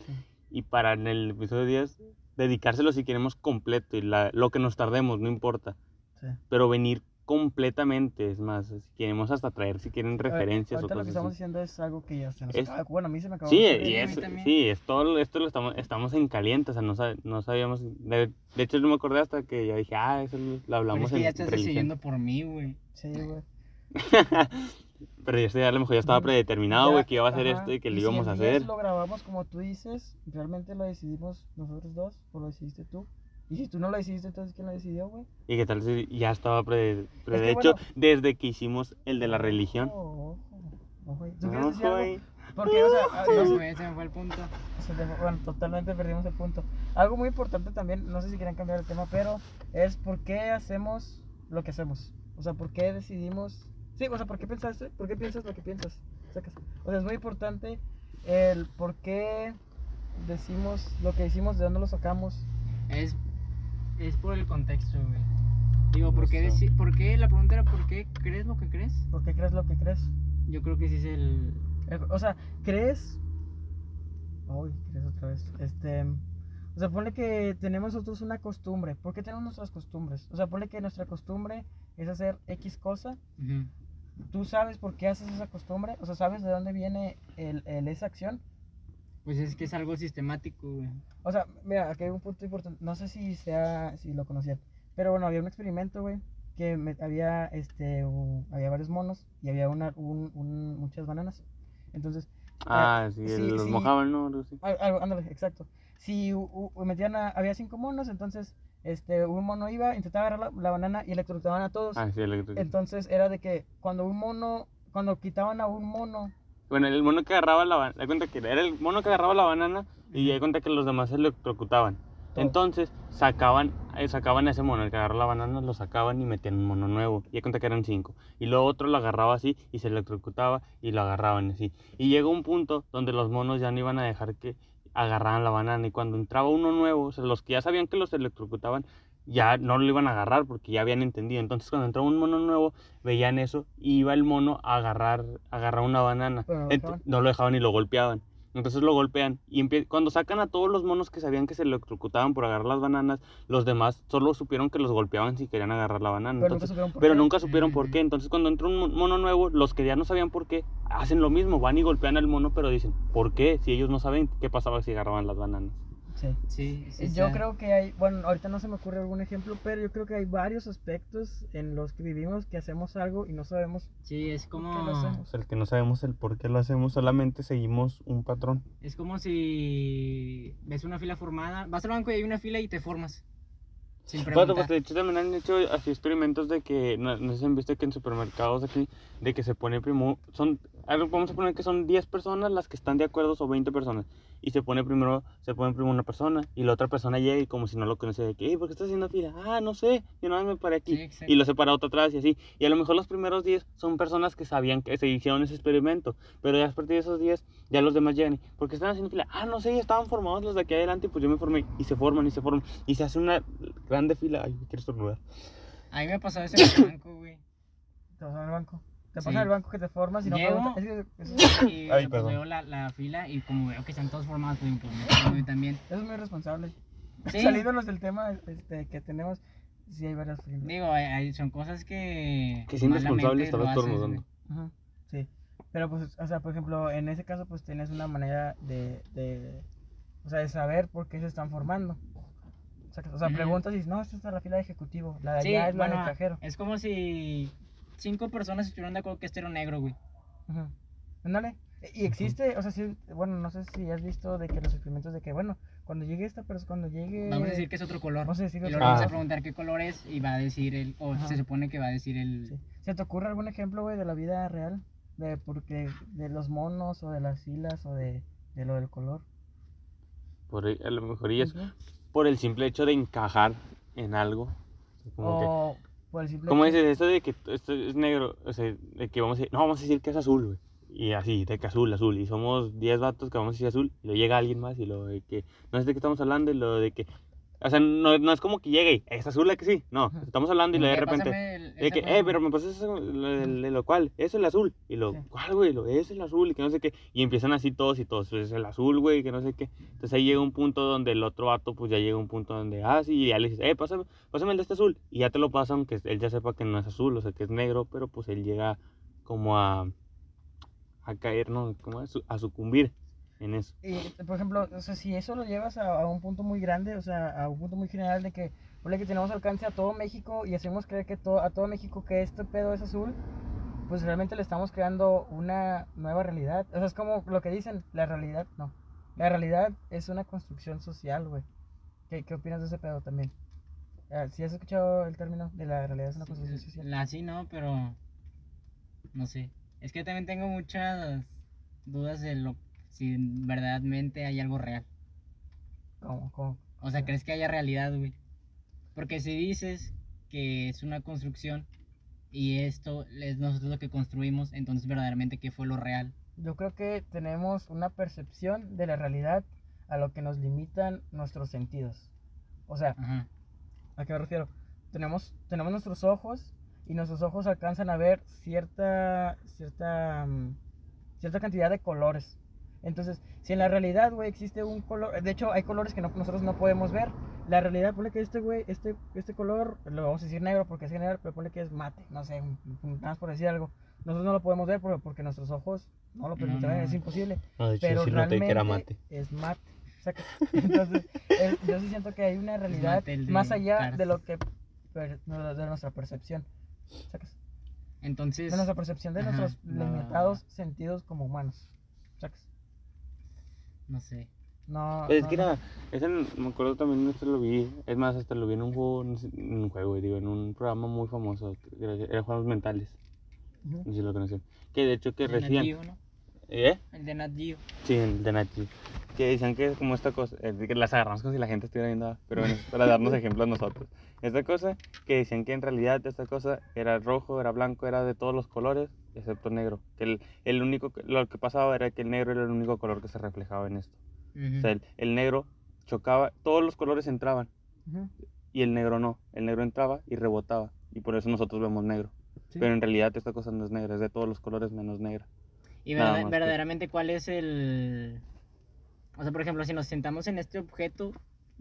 Y para en el episodio 10, dedicárselo si queremos completo, y la- lo que nos tardemos, no importa Sí. pero venir completamente, es más, si queremos hasta traer si quieren referencias o Ahorita lo que cosas estamos así. diciendo es algo que ya se nos Es- acaba. Bueno, a mí se me acabó. Sí, de y a es, sí, es todo esto lo estamos, estamos en caliente, o sea, no, no sabíamos, de, de hecho no me acordé hasta que ya dije, ah, eso lo, lo Pero hablamos es que en ya estás decidiendo por mí, güey. Sí, güey. Pero ya, sé, a lo mejor ya estaba predeterminado, güey, que iba a hacer ajá, esto y que lo si íbamos a el 10 hacer. lo grabamos como tú dices, realmente lo decidimos nosotros dos o lo decidiste tú. Y si tú no lo decidiste, entonces ¿quién lo decidió, güey? Y que tal si ya estaba pre, pre- Es que de hecho, bueno. desde que hicimos el de la religión. Ojo, ojo, ojo. ¿Tú quieres No, decir algo? güey. Porque, o sea, Se me fue, se me fue el punto. se te fue- bueno, totalmente perdimos el punto. Algo muy importante también, no sé si quieren cambiar el tema, pero es por qué hacemos lo que hacemos. O sea, por qué decidimos. Sí, o sea, ¿por qué pensaste? ¿Por qué piensas lo que piensas? O sea, es muy importante el por qué decimos lo que decimos, de dónde lo sacamos. Es, es por el contexto, güey. Digo, ¿por qué, No sé. deci- ¿por qué? La pregunta era, ¿por qué crees lo que crees? ¿Por qué crees lo que crees? Yo creo que sí es el... El- O sea, ¿crees? Uy, ¿crees otra vez? Este. O sea, ponle que tenemos nosotros una costumbre. ¿Por qué tenemos nuestras costumbres? O sea, ponle que nuestra costumbre es hacer X cosa. Ujú. ¿Tú sabes por qué haces esa costumbre? O sea, ¿sabes de dónde viene el, el- esa acción? Pues es que es algo sistemático, güey. O sea, mira, aquí hay un punto importante. No sé si sea, si lo conocían. Pero bueno, había un experimento, güey. Que me- había, este, u- había varios monos y había una, un- un- muchas bananas. Entonces, Ah, sí, sí, los sí. mojaban, ¿no? Algo, ándale, exacto. Si u- u- metían a- había cinco monos, entonces este, un mono iba, intentaba agarrar la, la banana y electrocutaban a todos. Ah, sí, electro- Entonces era de que cuando un mono, cuando quitaban a un mono, Bueno, el mono que agarraba la banana, cuenta que era el mono que agarraba la banana y cuenta que los demás se electrocutaban. Entonces sacaban, eh, sacaban a ese mono, el que agarró la banana, lo sacaban y metían un mono nuevo. Y cuenta que eran cinco. Y luego otro lo agarraba así y se electrocutaba y lo agarraban así. Y llegó un punto donde los monos ya no iban a dejar que agarraran la banana. Y cuando entraba uno nuevo, o sea, los que ya sabían que los electrocutaban, ya no lo iban a agarrar porque ya habían entendido. Entonces cuando entraba un mono nuevo, veían eso y iba el mono a agarrar, a agarrar una banana. No lo dejaban. no lo dejaban y lo golpeaban. Entonces lo golpean y cuando sacan a todos los monos que sabían que se electrocutaban por agarrar las bananas, los demás solo supieron que los golpeaban si querían agarrar la banana. pero nunca supieron por pero qué. nunca supieron por Ujú. qué. Entonces cuando entra un mon- mono nuevo, los que ya no sabían por qué, hacen lo mismo, van y golpean al mono, pero dicen, ¿por qué? Si ellos no saben qué pasaba si agarraban las bananas. Sí. Sí, sí. yo está. creo que hay, bueno, ahorita no se me ocurre algún ejemplo, pero yo creo que hay varios aspectos en los que vivimos que hacemos algo y no sabemos Sí, es por como... qué lo hacemos. O sea, el que no sabemos el por qué lo hacemos, solamente seguimos un patrón. Es como si ves una fila formada, vas al banco y hay una fila y te formas. Sin Bueno, pues de hecho también han hecho así experimentos de que, no, no sé si han visto que en supermercados aquí, de que se pone primero, son, vamos a poner que son 10 personas las que están de acuerdo o 20 personas. Y se pone primero, se pone primero una persona y la otra persona llega y como si no lo conocía de que, "Ey, ¿por qué estás haciendo fila? Ah, no sé, yo no me paré aquí. Sí, y lo separa otro atrás y así. Y a lo mejor los primeros 10 son personas que sabían que se hicieron ese experimento. Pero ya a partir de esos 10, ya los demás llegan. y, ¿Por qué están haciendo fila? Ah, no sé, ya estaban formados los de aquí adelante. Pues yo me formé. Y se forman y se forman. Y se hace una grande fila. Ay, quiero estornudar. A mí me pasó el banco, güey. Te vas al banco. Te Sí. pasa en el banco que te formas y no Llego. preguntas. Es que Ay, pues, perdón. veo la, la fila y como veo que están todos formados, pues, pues me también. eso es muy responsable. Sí. Saliéndonos del tema este, que tenemos, sí hay varias filas. Digo, hay- hay- son cosas que. Que es irresponsable malamente estar lo haces, estornudando. güey. Ujú, Sí. Pero pues, o sea, por ejemplo, en ese caso, pues tienes una manera de, de, o sea, de saber por qué se están formando. O sea, o sea, preguntas y dices, no, esta es la fila de ejecutivo, la de Sí, allá es la bueno, de cajero. es como si cinco personas estuvieran de acuerdo que este era un negro, güey. Ujú. Ándale. Y existe, o sea, sí, bueno, no sé si has visto de que los experimentos de que, bueno, cuando llegue esta persona, cuando llegue... Vamos a decir que es otro color. Vamos a decir Y otro luego vamos a preguntar qué color es y va a decir el. O Ajá. se supone que va a decir el. Sí. ¿Se te ocurre algún ejemplo, güey, de la vida real? De, porque, de los monos o de las filas o de, de lo del color. Por, a lo mejor y es Ujú. por el simple hecho de encajar en algo. Como que- por el ¿Cómo dices esto de que esto es negro? O sea, de que vamos a decir, no, vamos a decir que es azul, güey. Y así, de que azul, azul. Y somos 10 vatos que vamos a decir azul. Y lo llega alguien más y lo de que, no sé de qué estamos hablando y lo de que, o sea, no, no es como que llegue y, es azul, ¿a que sí? No, estamos hablando y Como de repente, el- de que, eh, pero me pasas eso, lo, lo cual, es el azul. Y lo, Sí. ¿cuál, güey? Lo, es el azul y que no sé qué. Y empiezan así todos y todos, es el azul, güey, que no sé qué. Entonces ahí llega un punto donde el otro vato, pues ya llega un punto donde, ah, sí, y ya le dices, eh, pásame, pásame el de este azul. Y ya te lo pasa, aunque él ya sepa que no es azul, o sea, que es negro, pero pues él llega como a, a caer, ¿no? Como a, su- a sucumbir en eso. Y, por ejemplo, o sea, si eso lo llevas a, a un punto muy grande, o sea, a un punto muy general de que, ponle que tenemos alcance a todo México y hacemos creer que todo, a todo México que este pedo es azul, pues realmente le estamos creando una nueva realidad. O sea, es como lo que dicen, la realidad, no. La realidad es una construcción social, güey. ¿Qué, ¿Qué opinas de ese pedo también? Ah, ¿Sí has escuchado el término de la realidad es una construcción social? La sí, no, pero. No sé. Es que también tengo muchas dudas de lo si verdaderamente hay algo real. ¿Cómo? ¿Cómo? O sea, ¿crees que haya realidad, güey? Porque si dices que es una construcción y esto es nosotros lo que construimos, entonces verdaderamente qué fue lo real. Yo creo que tenemos una percepción de la realidad a lo que nos limitan nuestros sentidos. O sea, Ajá. ¿a qué me refiero? Tenemos, tenemos nuestros ojos y nuestros ojos alcanzan a ver cierta, cierta, mm, cierta cantidad de colores. Entonces, si en la realidad, güey, existe un color, de hecho hay colores que no- nosotros no podemos ver. La realidad, pone que este, güey, este, este color, lo vamos a decir negro porque es general, pero pone que es mate, no sé, nada más por decir algo. Nosotros no lo podemos ver porque, porque nuestros ojos no lo permiten, no, ver, es no. imposible. No, de Pero realmente es mate. Saca. Entonces, el- yo sí siento que hay una realidad mate más allá de lo que de nuestra percepción. Sacas. Entonces. De nuestra percepción de Ajá, nuestros no. limitados sentidos como humanos. Sacas. No sé. No. Pues es no, que no. era, ese me acuerdo también, esto lo vi, es más, hasta lo vi en un juego, no sé, en un juego, digo, en un programa muy famoso, era, Juegos Mentales, no sé si lo conocen, que de hecho que El de Nat recién, Geo, ¿no? ¿eh? El de Nat Geo. Sí, el de Nachi, que decían que es como esta cosa, eh, que las agarramos como si la gente estuviera viendo, ah, pero bueno, para darnos ejemplos nosotros, esta cosa, que decían que en realidad esta cosa era rojo, era blanco, era de todos los colores, excepto negro, que el, el único, lo que pasaba era que el negro era el único color que se reflejaba en esto. O sea, el, el negro chocaba, todos los colores entraban y el negro no. El negro entraba y rebotaba y por eso nosotros vemos negro. Sí. Pero en realidad esta cosa no es negra, es de todos los colores menos negra. Y verdad- que- verdaderamente, ¿cuál es el. O sea, por ejemplo, si nos sentamos en este objeto,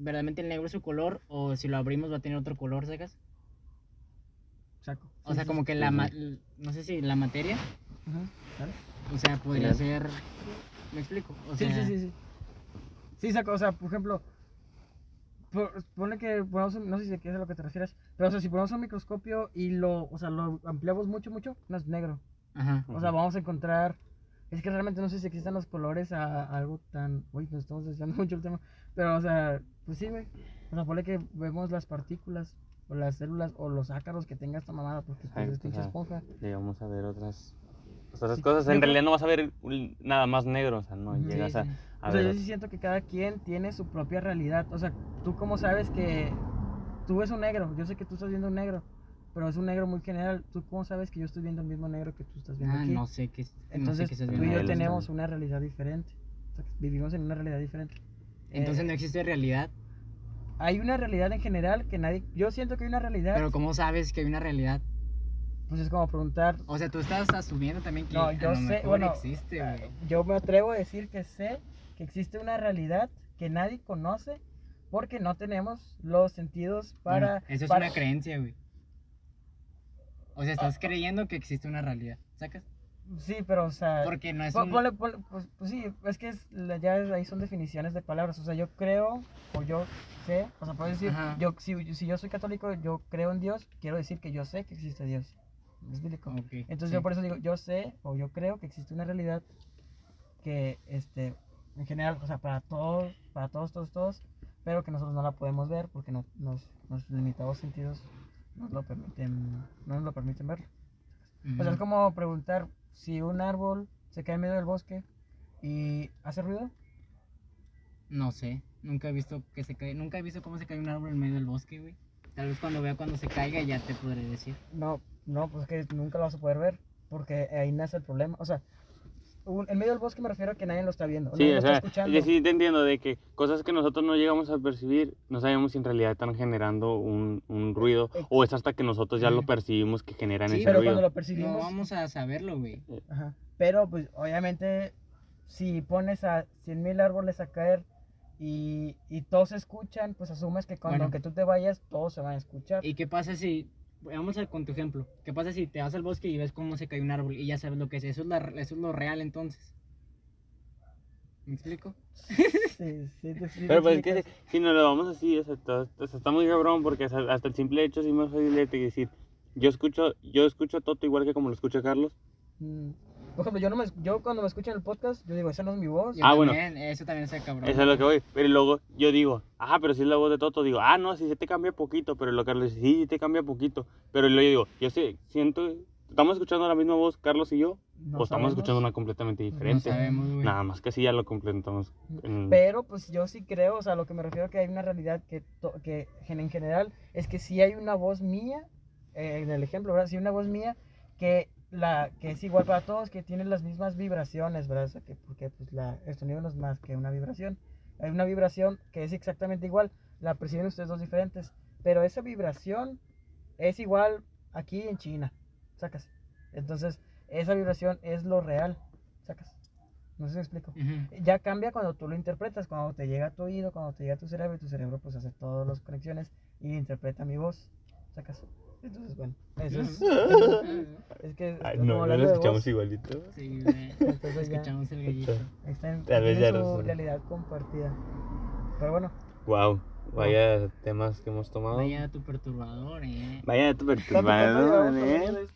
¿verdaderamente el negro es su color? O si lo abrimos va a tener otro color, ¿sacas? Saco. O Sí, sea, sí, como sí. que la. Ma- No sé si la materia. ¿Sale? O sea, podría ser. ¿Me explico? O Sí, sea, sí, sí, sí. Sí, saco, o sea, por ejemplo, por- ponle que ponemos, un- no sé si es a lo que te refieres, pero o sea, si ponemos un microscopio y lo, o sea, lo ampliamos mucho, mucho, no es negro. Ajá. O sea, vamos a encontrar, es que realmente no sé si existan los colores a, a algo tan, uy, nos estamos desviando mucho el tema, pero o sea, pues sí, güey. O sea, ponle que vemos las partículas o las células o los ácaros que tenga esta mamada, porque pues es pinche o sea, esponja. Llegamos a ver otras pues, Sí, cosas. En realidad no vas a ver nada más negro, o sea, no llegas Sí, a, a o sea, yo ver. sí siento que cada quien tiene su propia realidad. O sea, tú cómo sabes que tú ves un negro, yo sé que tú estás viendo un negro, pero es un negro muy general. ¿Tú cómo sabes que yo estoy viendo el mismo negro que tú estás viendo Ah, aquí? no sé qué, no sé Entonces qué estás tú y yo tenemos una realidad diferente. O sea, vivimos en una realidad diferente. Entonces Eh, no existe realidad. Hay una realidad en general que nadie... Yo siento que hay una realidad, Pero ¿cómo sabes que hay una realidad? pues es como preguntar... O sea, tú estás asumiendo también que No, a yo lo sé, mejor bueno, existe, ah, güey. yo me atrevo a decir que sé que existe una realidad que nadie conoce porque no tenemos los sentidos para... Bueno, eso es para- una creencia, güey. O sea, estás creyendo que existe una realidad, ¿sacas? Sí, pero o sea... Porque no es Po- un... ponle- ponle- pues, pues sí, es que es ya es- ahí son definiciones de palabras. O sea, yo creo o yo sé, o sea, puedes decir, Ajá. yo, si, si yo soy católico, yo creo en Dios, quiero decir que yo sé que existe Dios. ¿Me explico? Ok, Entonces sí. yo por eso digo, yo sé o yo creo que existe una realidad que, este, en general, o sea, para todos, para todos, todos, todos, pero que nosotros no la podemos ver porque no, nos, nos limitados sentidos nos lo permiten, no nos lo permiten verlo. O sea, es como preguntar si un árbol se cae en medio del bosque y hace ruido. No sé, nunca he visto que se cae, nunca he visto cómo se cae un árbol en medio del bosque, güey. Tal vez cuando vea cuando se caiga ya te podré decir. No, no, pues es que nunca lo vas a poder ver porque ahí nace el problema. O sea, un- en medio del bosque me refiero a que nadie lo está viendo, Sí, o lo sea, está sí te entiendo de que cosas que nosotros no llegamos a percibir, no sabemos si en realidad están generando un, un ruido o es hasta que nosotros ya lo Ujú. percibimos que generan Sí, ese pero ruido. cuando lo No percibimos, vamos a saberlo, güey. ajá, pero pues obviamente si pones a 100.000 árboles a caer y, y todos se escuchan, pues asumes que cuando Bueno. aunque tú te vayas, todos se van a escuchar. ¿Y qué pasa si, vamos a, con tu ejemplo, qué pasa si te vas al bosque y ves cómo se cae un árbol y ya sabes lo que es? Eso es, la- eso es lo real entonces. ¿Me explico? Sí, sí, sí, sí, Pero pues es que si, nos lo vamos así, o sea, está, o sea, está muy cabrón porque sea, hasta el simple hecho sí me fácil de decir, yo escucho, yo escucho a Toto igual que como lo escucha Carlos. Mm, Por ejemplo, yo, no me, yo cuando me escuchan el podcast, yo digo, esa no es mi voz. Yo Ah, bueno. también, Eso también está cabrón. Eso es lo que voy. Pero luego yo digo, ah, pero si es la voz de Toto, digo, ah, no, si se te cambia poquito, pero lo Carlos dice, sí, sí te cambia poquito. Pero luego yo digo, yo sé, siento, estamos escuchando la misma voz, Carlos y yo, No o estamos sabemos. escuchando una completamente No diferente. sabemos, güey. Nada más que sí ya lo completamos. en- Pero pues yo sí creo, o sea, lo que me refiero que hay una realidad que, to- que en general es que sí hay una voz mía, eh, en el ejemplo, ¿verdad? Sí hay una voz mía que, la, que es igual para todos, que tiene las mismas vibraciones, ¿verdad? O sea, que, porque pues, la, el sonido no es más que una vibración. Hay una vibración que es exactamente igual, la perciben ustedes dos diferentes, pero esa vibración es igual aquí en China, sacas. Entonces, esa vibración es lo real, sacas. No sé si me explico ya cambia cuando tú lo interpretas, cuando te llega a tu oído, cuando te llega a tu cerebro, y tu cerebro pues hace todas las conexiones y interpreta mi voz, sacas. Entonces, bueno, eso es, es que Ay, no, no lo escuchamos igualito. Sí, güey. entonces Escuchamos el gallito. Tal vez ya su lo sé. realidad compartida. Pero bueno, Wow, vaya temas que hemos tomado. Vaya tu perturbador, eh. Vaya tu ¿cuánto tiempo perturbador, eh.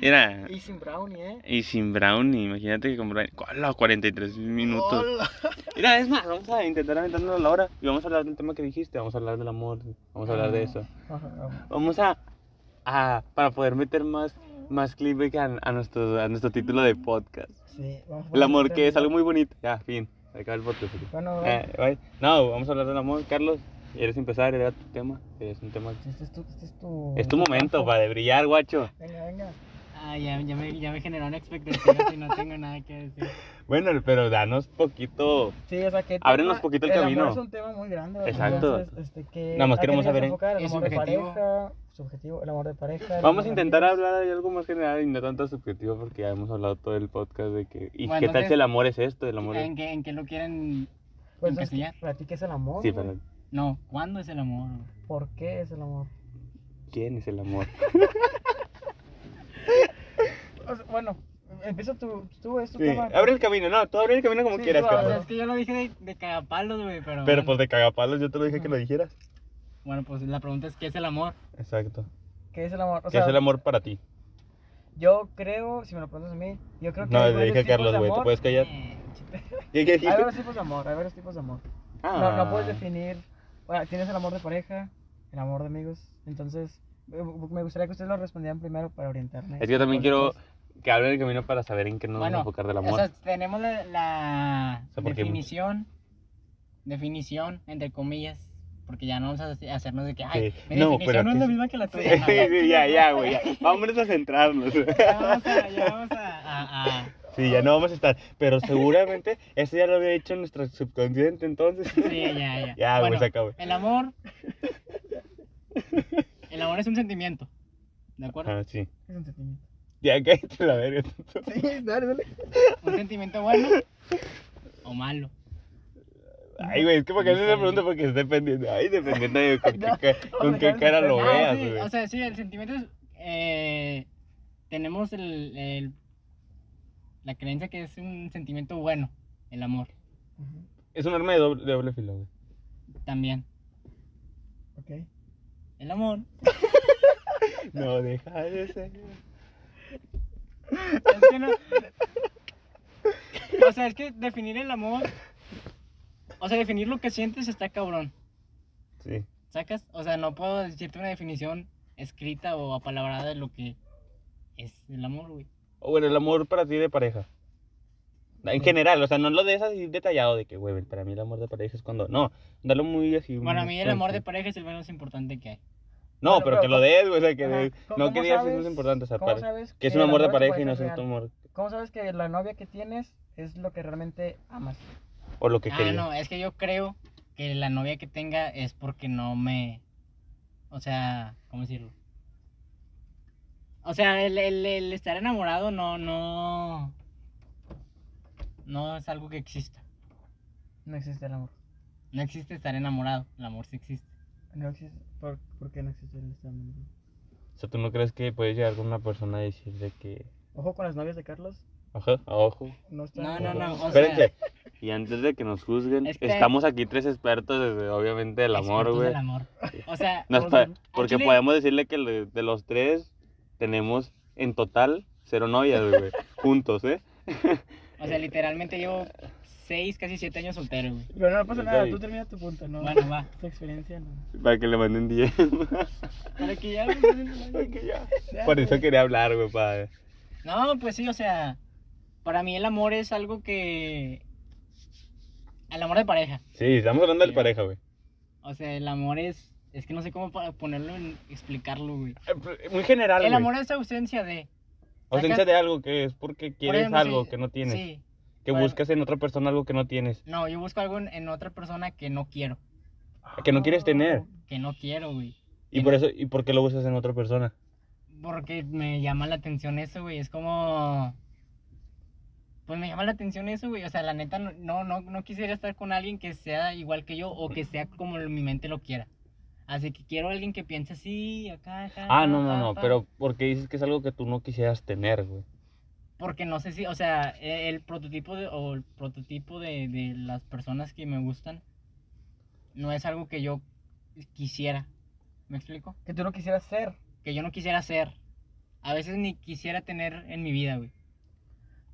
Mira, Y sin brownie, ¿eh? y sin brownie, imagínate que con brownie. ¡Hola! 43 minutos. Hola. Mira, es más, vamos a intentar aventarnos la hora y vamos a hablar del tema que dijiste. Vamos a hablar del amor, vamos a hablar de eso. Ajá, Vamos a, a para poder meter más, más clip a, a nuestro, a nuestro título de podcast. Sí, vamos El amor que es algo muy bonito. Ya, fin. Acaba el podcast. Bueno, Eh, bye. No, vamos a hablar del amor. Carlos, ¿quieres empezar? Era tu tema. Es un tema. este es tu, este es tu, Es tu momento para de brillar, guacho. Venga, venga. Ah, ya, ya, me, ya me generaron expectativas y no tengo nada que decir. Bueno, pero danos poquito. Sí, o sea que Ábrenos poquito el camino. es un tema muy grande. ¿verdad? Exacto. Entonces, este, que, Nada más ¿a qué queremos saber es amor de subjetivo. pareja, subjetivo, el amor de pareja. Vamos a intentar amigos. hablar de algo más general y no tanto subjetivo porque ya hemos hablado todo el podcast de que... ¿Y Bueno, qué tal si el amor es esto? El amor es... ¿En qué, ¿En qué lo quieren Pues encasillar? para ti, ¿qué es el amor? Sí, pero No, ¿cuándo es el amor? ¿Por qué es el amor? ¿quién es el amor? O sea, bueno, empieza tú, tú es tu Sí, tema. abre el camino, no, tú abre el camino como Sí, quieras, tú O sea, es que yo lo dije de, de cagapalos, güey, pero... Pero bueno. pues de cagapalos yo te lo dije que lo dijeras. Bueno, pues la pregunta es, ¿qué es el amor? Exacto. ¿Qué es el amor? O ¿Qué sea, es el amor para ti? yo creo, si me lo preguntas a mí, yo creo que No, le dije a Carlos, güey, ¿te puedes callar? Eh, ¿Qué, qué Hay varios tipos de amor, hay varios tipos de amor. No, no puedes definir. Bueno, tienes el amor de pareja, el amor de amigos. Entonces, me gustaría que ustedes lo respondieran primero para orientarme. Es que yo también quiero después. que hablen el camino para saber en qué nos Bueno, vamos a enfocar del O amor. sea, tenemos la, la O sea, definición, definición, entre comillas, porque ya no vamos a hacernos de que, ay, Sí. mi No, definición pero no es la sí. misma que la Sí, tuya. no. sí, ya, ya, güey, ya. Vámonos a centrarnos. Ya vamos a, ya vamos a, a- a- Sí, ya no vamos a estar. Pero seguramente eso ya lo había hecho nuestro subconsciente, entonces. sí, ya, ya. Ya, güey, Bueno, se acabó. El amor, el amor es un sentimiento, ¿de acuerdo? Ah, sí. Es un sentimiento. Ya cállate la verga. Sí, dale, dale. Un sentimiento bueno o malo. Ay, güey, es que porque haces esa pregunta porque es dependiendo. Ay, dependiendo de con, No, qué, con cara lo. Ah, veas, sí, güey. o sea, sí, el sentimiento es, eh, tenemos el, el- la creencia que es un sentimiento bueno, el amor, Es un arma de doble, de doble filo, güey. también. Ok. El amor No, deja de ser. Es que no. O sea, es que definir el amor. O sea, definir lo que sientes está cabrón. Sí. ¿Sacas? O sea, no puedo decirte una definición escrita o apalabrada de lo que es el amor, güey. O bueno, el amor para ti de pareja. En general, o sea, no lo de esas así detallado de que, güey, para mí el amor de pareja es cuando. No, dalo muy así. Bueno, a mí el amor de pareja es el menos importante que hay. No, Bueno, pero pero que lo ¿cómo- des, güey, o sea, que de- ¿Cómo- no que digas eso es importante, o sea, ¿Cómo para- sabes que es que un el amor de pareja y no es un amor. ¿Cómo sabes que la novia que tienes es lo que realmente amas? O lo que Ah, quería. no, es que yo creo que la novia que tenga es porque no me. O sea, ¿cómo decirlo? O sea, el, el- el estar enamorado no, no. No es algo que exista. No existe el amor. No existe estar enamorado. El amor sí existe. No existe. ¿Por, por qué no existe el estar enamorado? O sea, ¿tú no crees que puedes llegar con una persona y decirle que. Ojo con las novias de Carlos. Ajá, a ojo. No está. No, no, no. O Espérense. Y antes de que nos juzguen, Es que- estamos aquí tres expertos desde, obviamente, el amor, güey. del amor. O sea, Nos ver. porque podemos decirle que le- de los tres tenemos en total cero novias, güey. juntos, ¿eh? o sea, literalmente llevo seis, casi siete años soltero, güey. Pero no pasa nada, tú termina tu punto, ¿no? Bueno, va. Tu experiencia, no. Para que le manden 10. Para que ya. Por eso quería hablar, güey, para... No, pues sí, o sea, para mí el amor es algo que... El amor de pareja. Sí, estamos hablando de Sí. pareja, güey. O sea, el amor es... Es que no sé cómo ponerlo en... explicarlo, güey. Eh, Muy general, El güey. amor es ausencia de... Ausencia sacas- de algo que es porque por quieres ejemplo, algo sí, que no tienes. Sí. Que bueno. buscas en otra persona algo que no tienes. No, yo busco algo en, en otra persona que no quiero. Que no quieres tener. Que no quiero, güey. Y por eso, ¿y por qué lo buscas en otra persona? Porque me llama la atención eso, güey. Es como... Pues me llama la atención eso, güey. O sea, la neta, no, no, no, no quisiera estar con alguien que sea igual que yo o que sea como mi mente lo quiera. Así que quiero a alguien que piense así, acá, acá. Ah, no, no, no, pa. pero porque dices que es algo que tú no quisieras tener, güey. Porque no sé si, o sea, e- el prototipo de, o el prototipo de, de las personas que me gustan no es algo que yo quisiera. ¿Me explico? Que tú no quisieras ser. Que yo no quisiera ser. A veces ni quisiera tener en mi vida, güey.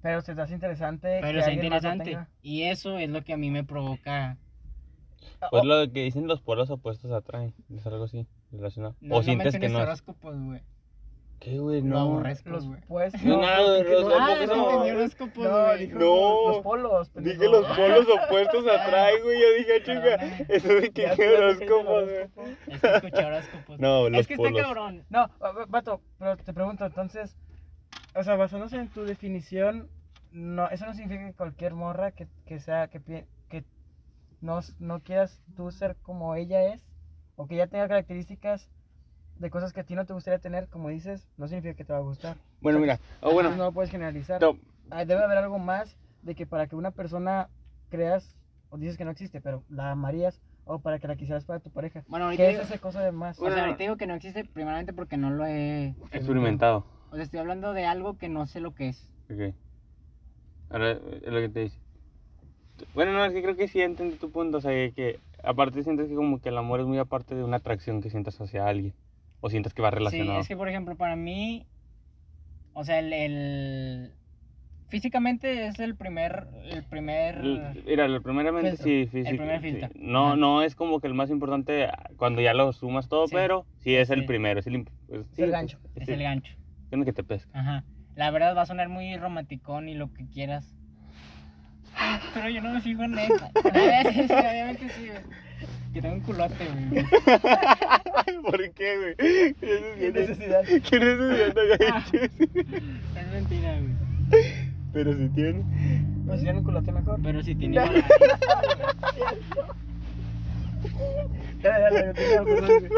Pero se te hace interesante. Pero que es interesante. tenga. Y eso es lo que a mí me provoca. Pues lo que dicen los polos opuestos atraen. Es algo así, relacionado. No, o no sientes que no es. horóscopos, güey. ¿Qué, güey? No. aborrezco, Los güey. puestos. No, no, Ah, no no. horóscopos, No, güey. dijo No. los polos. pendejo. Dije los polos opuestos atraen, güey. Yo dije, "Ah, chinga. Eso de que Ya qué sé, ya sé, horóscopo, el güey. Es que escuché horóscopos. No, los es que polos. está cabrón. No, va- va- vato, pero te pregunto, entonces, o sea, basándose en tu definición, no, eso no significa que cualquier morra que, que sea, que, que no, no quieras tú ser como ella es, o que ella tenga características de cosas que a ti no te gustaría tener, como dices, no significa que te va a gustar. Bueno, mira. O Entonces, bueno. no lo puedes generalizar. no, Debe haber algo más de que para que una persona creas, o dices que no existe, pero la amarías, o para que la quisieras para tu pareja. Bueno, ahorita ¿Qué es digo, esa cosa de más? o sea, ahorita digo que no existe primeramente porque no lo he Experimentado. O sea, estoy hablando de algo que no sé lo que es. Ok. Ahora es lo que te dice. Bueno, no, es que creo que sí entendí tu punto. O sea, que aparte sientes que como que el amor es muy aparte de una atracción que sientas hacia alguien. O sientes que va Sí, relacionado. es que por ejemplo, para mí, o sea, el, el- físicamente es el primer, el primer, L- Mira, lo primeramente Filtro. sí, físico. primer sí. filtro. No, Ajá. no es como que el más importante cuando ya lo sumas todo, Sí. pero sí es el Sí. primero. Es el, pues, sí, el gancho. es sí, el gancho. El que te pesca. Ajá. La verdad va a sonar muy romanticón y lo que quieras. Pero yo no me fijo en eso. Sí, obviamente sí, güey. Que tengo un culote, güey. ¿Por qué, güey? ¿Qué ¿Qué necesidad? ¿Qué necesidad de agaches? Es mentira, güey. Pero si tiene. Pues si tiene un culote mejor. Pero si tiene mala- Ya, ya, ya, ya, ya, perdón, güey.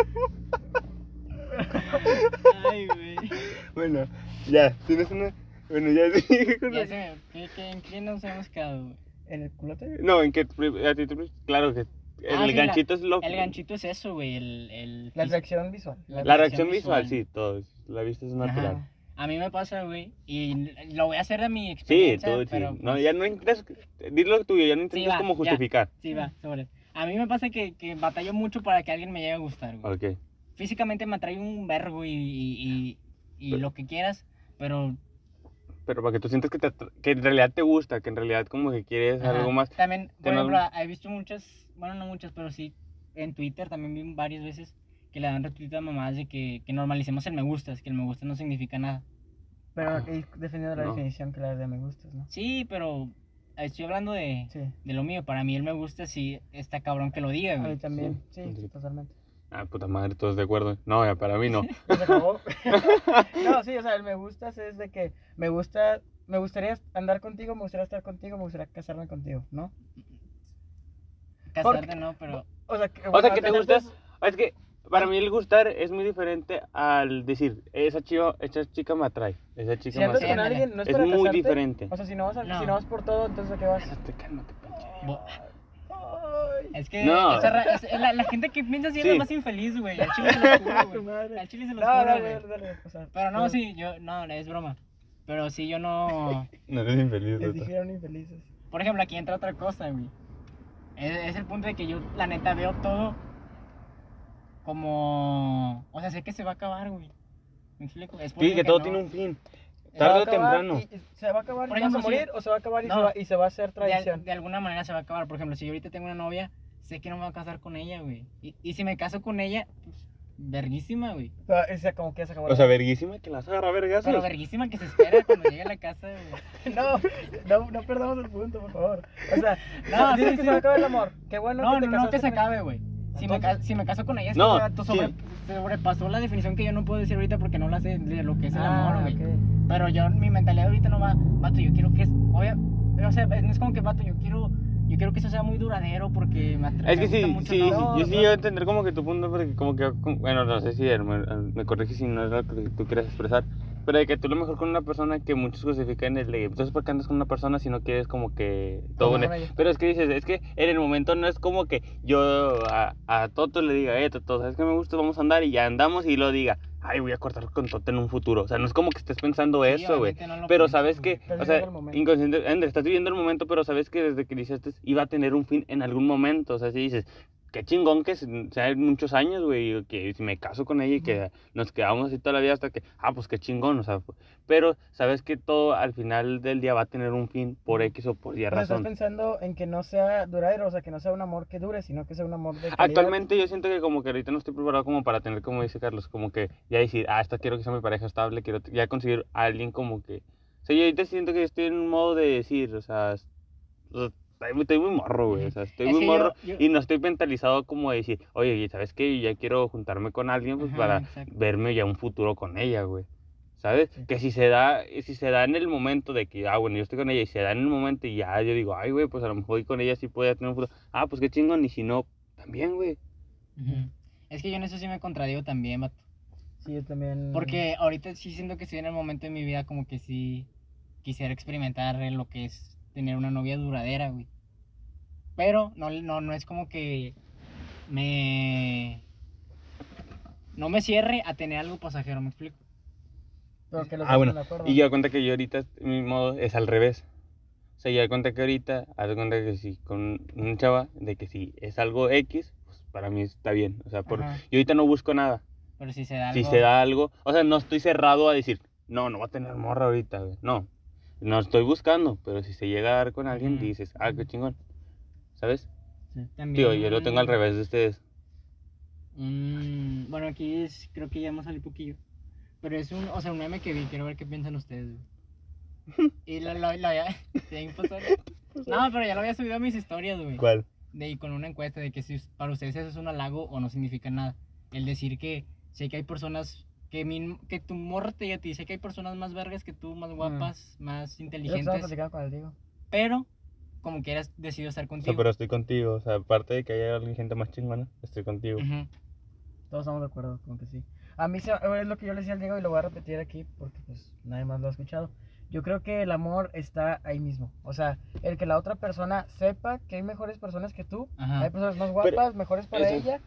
Ay, güey. Bueno, ya, tienes una. Bueno, ya sí. con Ya se me. ¿qué, qué, ¿En qué nos hemos quedado, güey? ¿En el culote? No, en que a ti te. Claro que. El Ah, sí, la- ganchito es lo. El ganchito es eso, güey. El, el La fis- reacción visual. La reacción visual, sí, todo. La vista es natural. Ajá. A mí me pasa, güey. Y lo voy a hacer de mi Sí, experiencia. sí. pero, No, pues, ya no intentas. Dilo tuyo, ya no intentas va, como ya. justificar. Sí, va, sobre. A mí me pasa que, que batallo mucho para que alguien me llegue a gustar, güey. Ok. Físicamente me atrae un vergo y, y, y, y lo que quieras, pero... Pero para que tú sientas que, te que en realidad te gusta, que en realidad como que quieres ajá. algo más. También, por ejemplo, he visto muchas, bueno, no muchas, pero sí, en Twitter también vi varias veces que le dan retweet a mamás de que, que normalicemos el me gustas, que el me gusta no significa nada. Pero y definiendo la No. definición que la de me gustas, ¿no? Sí, pero estoy hablando de, Sí. de lo mío. Para mí el me gusta sí está cabrón que lo diga, A mí güey. también. Sí, Sí. totalmente. Ah, puta madre, todos de acuerdo. No, ya para mí no. ¿Ya se acabó? no, sí, o sea, el me gustas es de que me gusta, me gustaría andar contigo, me gustaría estar contigo, me gustaría casarme contigo, ¿no? Casarte no, pero... O sea, que, O sea, que te tener gusta. tus- Es que para mí el gustar es muy diferente al decir, esa chica, esa chica me atrae. Esa chica Si me con atrae. ándale. alguien, no es, Es para muy casarte. diferente. O sea, si no, vas a, No. si no vas por todo, entonces ¿a qué vas? Cálmate, Ay, Es que No. es- la, la gente que piensa así es la más infeliz, güey. Al chile se los juro, güey. Al chile se No, los juro, dale, güey. Pero no, sí, yo, no, es broma. Pero sí, yo no... No eres infeliz, Les dijeron infelices. Por ejemplo, aquí entra otra cosa, güey. Es, es el punto de que yo, la neta, veo todo como... O sea, sé que se va a acabar, güey. ¿Me explico? Es Sí, que todo no- tiene un fin. A Tarde o temprano. y- ¿Se va a acabar Por y vas a ejemplo, morir si- o se va a acabar y, No. se, va, y se va a hacer de, tradición? de alguna manera se va a acabar. Por ejemplo, si yo ahorita tengo una novia, sé que no me voy a casar con ella, güey. Y, y si me caso con ella, pues, verguísima, güey. O sea, o sea, como que ya se acabó. O sea, verguísima que las agarra vergas. Pero verguísima que se espera cuando llegue a la casa, güey. No, no, no perdamos el punto, por favor. O sea, No, no, dices sí, que sí. se va a acabar el amor. Qué bueno No, que te no, no que se acabe, güey. Si me, si me caso con ella, es No, que tú sobre- sí. sobrepasó la definición que yo no puedo decir ahorita porque no la sé de lo que es el Ah, amor, güey. ok. Pero yo, mi mentalidad ahorita no va, vato, yo quiero que es, obvia, o sea, no es como que, vato, yo quiero, yo quiero que eso sea muy duradero porque me atrae. Es que sí, sí, sí, no, yo sí no. a entender como que tu punto, porque como que, bueno, no sé si me, me corriges si no es lo que tú quieres expresar, pero de que tú lo mejor con una persona que muchos justifican es de, entonces ¿por qué andas con una persona si no quieres como que todo ella. Pero es que dices, es que en el momento no es como que yo a, a Toto le diga, eh, Toto, ¿sabes qué me gusta? Vamos a andar y ya andamos y lo diga, ay, voy a cortar con Toto en un futuro, o sea, no es como que estés pensando eso, güey. Pero sabes que, o sea, inconsciente, Ender, estás viviendo el momento, pero sabes que desde que dices iba a tener un fin en algún momento. O sea, si dices, qué chingón que se- sea muchos años, güey, que si me caso con ella y que nos quedamos así toda la vida hasta que, ah, pues qué chingón, o sea, pero sabes que todo al final del día va a tener un fin por X o por Y Pero estás razón. pensando en que no sea duradero, o sea, que no sea un amor que dure, sino que sea un amor de calidad. Actualmente yo siento que como que ahorita no estoy preparado como para tener, como dice Carlos, como que ya decir, ah, esta quiero que sea mi pareja estable, quiero ya conseguir a alguien como que... O sea, yo ahorita siento que estoy en un modo de decir, o sea, es- o sea, estoy, muy- estoy muy morro, güey, o sea, estoy Es muy yo- morro yo- y no estoy mentalizado como de decir, oye, ¿sabes qué? Ya quiero juntarme con alguien pues Ajá, para exacto. verme ya un futuro con ella, güey. ¿Sabes? Sí. Que si se da, si se da en el momento de que, ah, bueno, yo estoy con ella y se da en el momento y ya yo digo, ay, güey, pues a lo mejor con ella sí puede tener un futuro. Ah, pues qué chingón, y si no, también, güey. Es que yo en eso sí me contradigo también, vato. Sí, yo también. Porque ahorita sí siento que estoy en el momento de mi vida como que sí quisiera experimentar en lo que es tener una novia duradera, güey. Pero no, no, no es como que me... No me cierre a tener algo pasajero, ¿me explico? Pero que los Ah, bueno. Y yo cuenta que yo ahorita, mi modo es al revés. O sea, yo da cuenta que ahorita, haz de cuenta que si con un chava, de que si es algo X, pues para mí está bien. O sea, por, yo ahorita no busco nada. Pero si se da algo... Si se da algo, o sea, no estoy cerrado a decir, no, no va a tener morra ahorita, güey. No, no estoy buscando, pero si se llega a dar con alguien, dices, ah, qué chingón. ¿Sabes? También- Digo, yo lo tengo al revés de ustedes. Mm, bueno, aquí es, creo que ya hemos salido poquillo. pero es un, o sea, un meme que vi, quiero ver qué piensan ustedes, güey. Y lo, lo, lo había. No, pero ya lo había subido a mis historias, güey. ¿Cuál? De con una encuesta de que si para ustedes eso es un halago o no significa nada. El decir que sé que hay personas que, mi, que tu morra te diga a ti, sé que hay personas más vergas que tú, más guapas, más Yo estaba inteligentes, con el Diego. pero como quieras decido estar O contigo. sea, pero estoy contigo. O sea, aparte de que haya alguien gente más chingona, estoy contigo. Ujú. Todos estamos de acuerdo con que sí. A mí se- es lo que yo le decía al Diego y lo voy a repetir aquí porque pues nadie más lo ha escuchado. Yo creo que el amor está ahí mismo. O sea, el que la otra persona sepa que hay mejores personas que tú, Ajá. hay personas más guapas, mejores para eso- ella,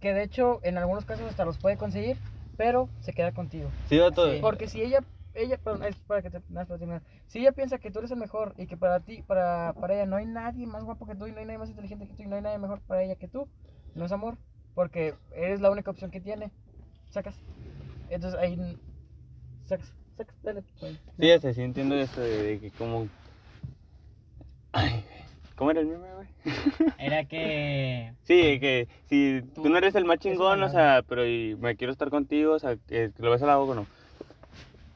que de hecho en algunos casos hasta los puede conseguir, pero se queda contigo. Sí. Sí. Porque si ella, ella, perdón, es para que te, más para terminar. Si ella piensa que tú eres el mejor y que para ti, para, para ella no hay nadie más guapo que tú y no hay nadie más inteligente que tú y no hay nadie mejor para ella que tú, no es amor, porque eres la única opción que tiene. Sacas. Entonces ahí sacas, sacas, dale. pues. Sí, sí entiendo esto de, de que como... Ay, ¿cómo era el meme, güey? Era que... Sí, que si tú, Tú- no eres el más chingón, o sea, pero y me quiero estar contigo, o sea, que, lo ves a la boca o no.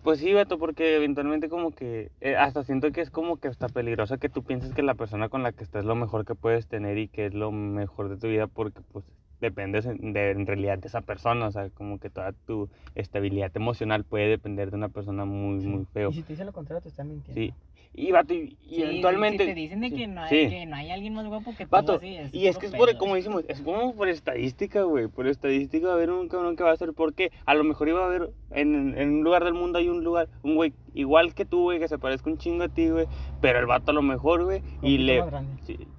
Pues sí, vato, porque eventualmente como que, eh, hasta siento que es como que está peligroso que tú pienses que la persona con la que estás es lo mejor que puedes tener y que es lo mejor de tu vida porque pues dependes en, de, en realidad de esa persona, o sea, como que toda tu estabilidad emocional puede depender de una persona muy, Sí. muy feo. Y si te dicen lo contrario, te están mintiendo. Sí. Y vato, y, y Sí, eventualmente... Si te dicen de que, no hay, sí. que no hay alguien más guapo que tú, Vato, así, es y es que es por, pedo. como decimos, es como por estadística, güey. Por estadística va a haber un cabrón que va a ser porque a lo mejor iba a haber en, en un lugar del mundo hay un lugar, un güey igual que tú, güey, que se parezca un chingo a ti, güey. Pero el vato a lo mejor, güey, y le.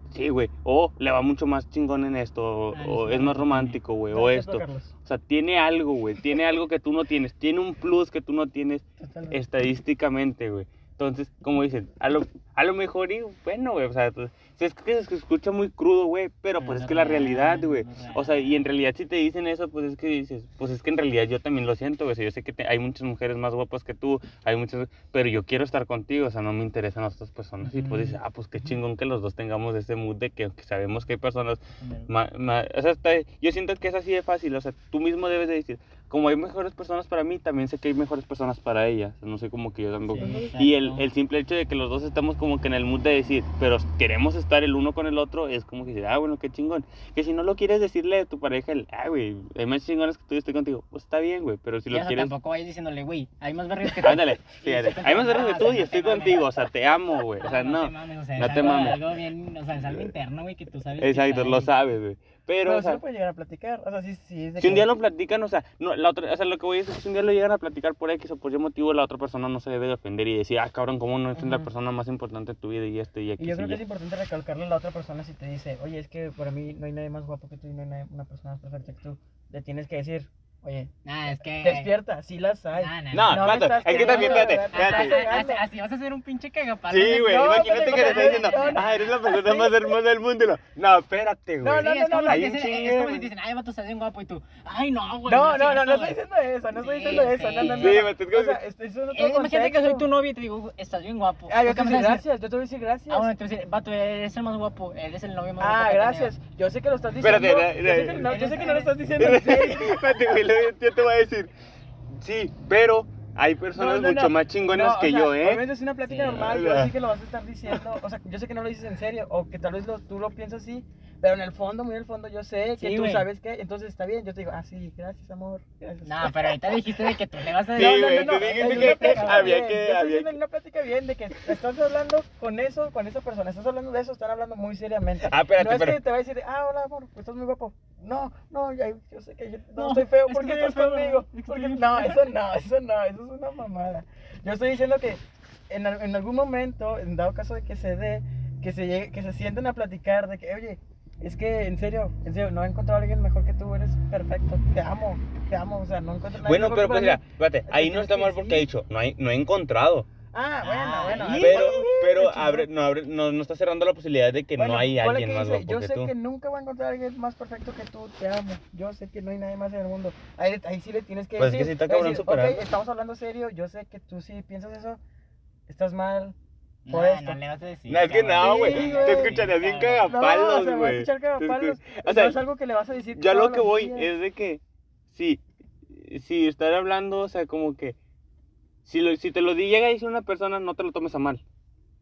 Sí, güey. O le va mucho más chingón en esto, o, Ah, o sí, es más romántico, güey, o esto. O sea, tiene algo, güey. Tiene algo que tú no tienes. Tiene un plus que tú no tienes Totalmente. estadísticamente, güey. Entonces, como dicen, a lo, a lo mejor, y bueno, güey, o sea, pues, es que se escucha muy crudo, güey, pero pues es que la real, realidad, güey. O sea, y en realidad si te dicen eso, pues es que dices, pues es que en realidad yo también lo siento, güey. O sea, yo sé que te- hay muchas mujeres más guapas que tú, hay muchas, pero yo quiero estar contigo, o sea, no me interesan las otras personas. Y pues dices, ah, pues qué chingón que los dos tengamos ese mood de que, que sabemos que hay personas Ma- ma- o sea, está- yo siento que es así de fácil, o sea, tú mismo debes de decir, como hay mejores personas para mí, también sé que hay mejores personas para ellas, no sé cómo que yo tampoco. Sí, Y el, el simple hecho de que los dos estamos como que en el mood de decir, pero queremos estar el uno con el otro, es como que ah, bueno, qué chingón. Que si no lo quieres decirle a tu pareja, el, ah, güey, hay más chingones que tú y estoy contigo, pues está bien, güey, pero si Sí, lo o sea, quieres... tampoco vayas diciéndole, güey, hay más vergas que tú. Ándale, fíjate, hay más no, que tú y estoy contigo, o sea, te amo, güey, o sea, no. no. te mames, o sea, es algo, bien, o sea, es algo interno, güey, que tú sabes. Exacto, lo sabes, güey. Pero, Pero o sí sea, lo pueden llegar a platicar. O sea, sí, sí es de Si un que- día lo platican, o sea, no, la otra, o sea, lo que voy a decir es que si un día lo llegan a platicar por X o por Y motivo, la otra persona no se debe de ofender y decir, ah, cabrón, ¿cómo no es la Ujú. persona más importante de tu vida y esto y Y X? yo creo y que es ya? importante recalcarle a la otra persona si te dice, oye, es que para mí no hay nadie más guapo que tú y no hay nadie- una persona más perfecta que tú. Le tienes que decir, oye, Nah, es que. despierta, sí las hay. Nah, nah, No, No es que también, espérate. Ah, ah, ah, Así vas a hacer un pinche cagapalo. Sí, güey, No, imagínate que le no, estás diciendo, no, no. ah, eres la persona más hermosa del mundo. y lo- No, espérate, güey. No, no, Sí, es como no, te dicen- chingo, es como si te dicen, ay, vato, estás bien guapo. Y tú, ay, no, güey. No, es no, no, no estoy güey". diciendo eso, no estoy diciendo eso, no, no, no. Sí, no. te- estoy diciendo Eh, imagínate que soy tu novio y te digo, estás bien guapo. Ah, yo ¿Tú te voy a decir a gracias, yo te voy a decir gracias. Ah, bueno, entonces, vato, eres el más guapo. Eres el novio más guapo. Ah, he tenido. gracias. Yo sé que lo estás diciendo. Espérate, yo, la- sé que no, yo sé que no lo estás diciendo yo te voy a decir. Sí, pero hay personas No, no, mucho no. más chingonas o que sea, yo, ¿eh? Obviamente es una plática Sí. normal, yo sé que lo vas a estar diciendo, o sea, yo sé que no lo dices en serio, o que tal vez lo, tú lo piensas así, pero en el fondo, muy en el fondo, yo sé que Sí, tú sabes que, entonces está bien, yo te digo, ah, sí, gracias, amor, gracias. No, pero ahorita dijiste de que tú le vas a Sí, decir. güey, dijiste es que- una que plática había bien, que- yo había que- una plática bien de que estás hablando con eso, con esa persona, estás hablando de eso, están hablando muy seriamente. Ah, espérate, no es pero- que te va a decir, ah, hola, amor, pues estás muy guapo. No, no, ya, yo sé que yo no, No, estoy feo porque estás conmigo. Porque- no, eso no, eso no, eso es una mamada. Yo estoy diciendo que en, en algún momento, en dado caso de que se dé, que se llegue, que se sienten a platicar de que, oye, es que en serio, en serio, no he encontrado a alguien mejor que tú, eres perfecto, te amo, te amo, o sea, no encuentro a nadie Bueno, mejor pero que pues mira, espérate, Te ahí no está que mal porque decir. dicho, no, hay, no he encontrado. Ah, bueno, Ah, bueno. Pero, pero abre, no, abre, no, no está cerrando la posibilidad de que no Bueno, hay ponle alguien que más guapo Yo que sé tú. que nunca voy a encontrar a alguien más perfecto que tú, te amo. Yo sé que no hay nadie más en el mundo. Ahí, ahí sí le tienes que Pues es que decir. sí está cabrón que decir, superarlo. "Ok, estamos hablando serio, yo sé que tú sí piensas eso, estás mal. No, no le vas a decir. No, es que cabrón. no, güey. Sí, Te güey. escucharías bien. No, cagapalos, se va a güey. escuchar cagapalos. O sea, no es algo que le vas a decir Yo lo que voy días. es de que, sí, si estar hablando, o sea, como que si, lo, si te lo di- llega a decir una persona, no te lo tomes a mal.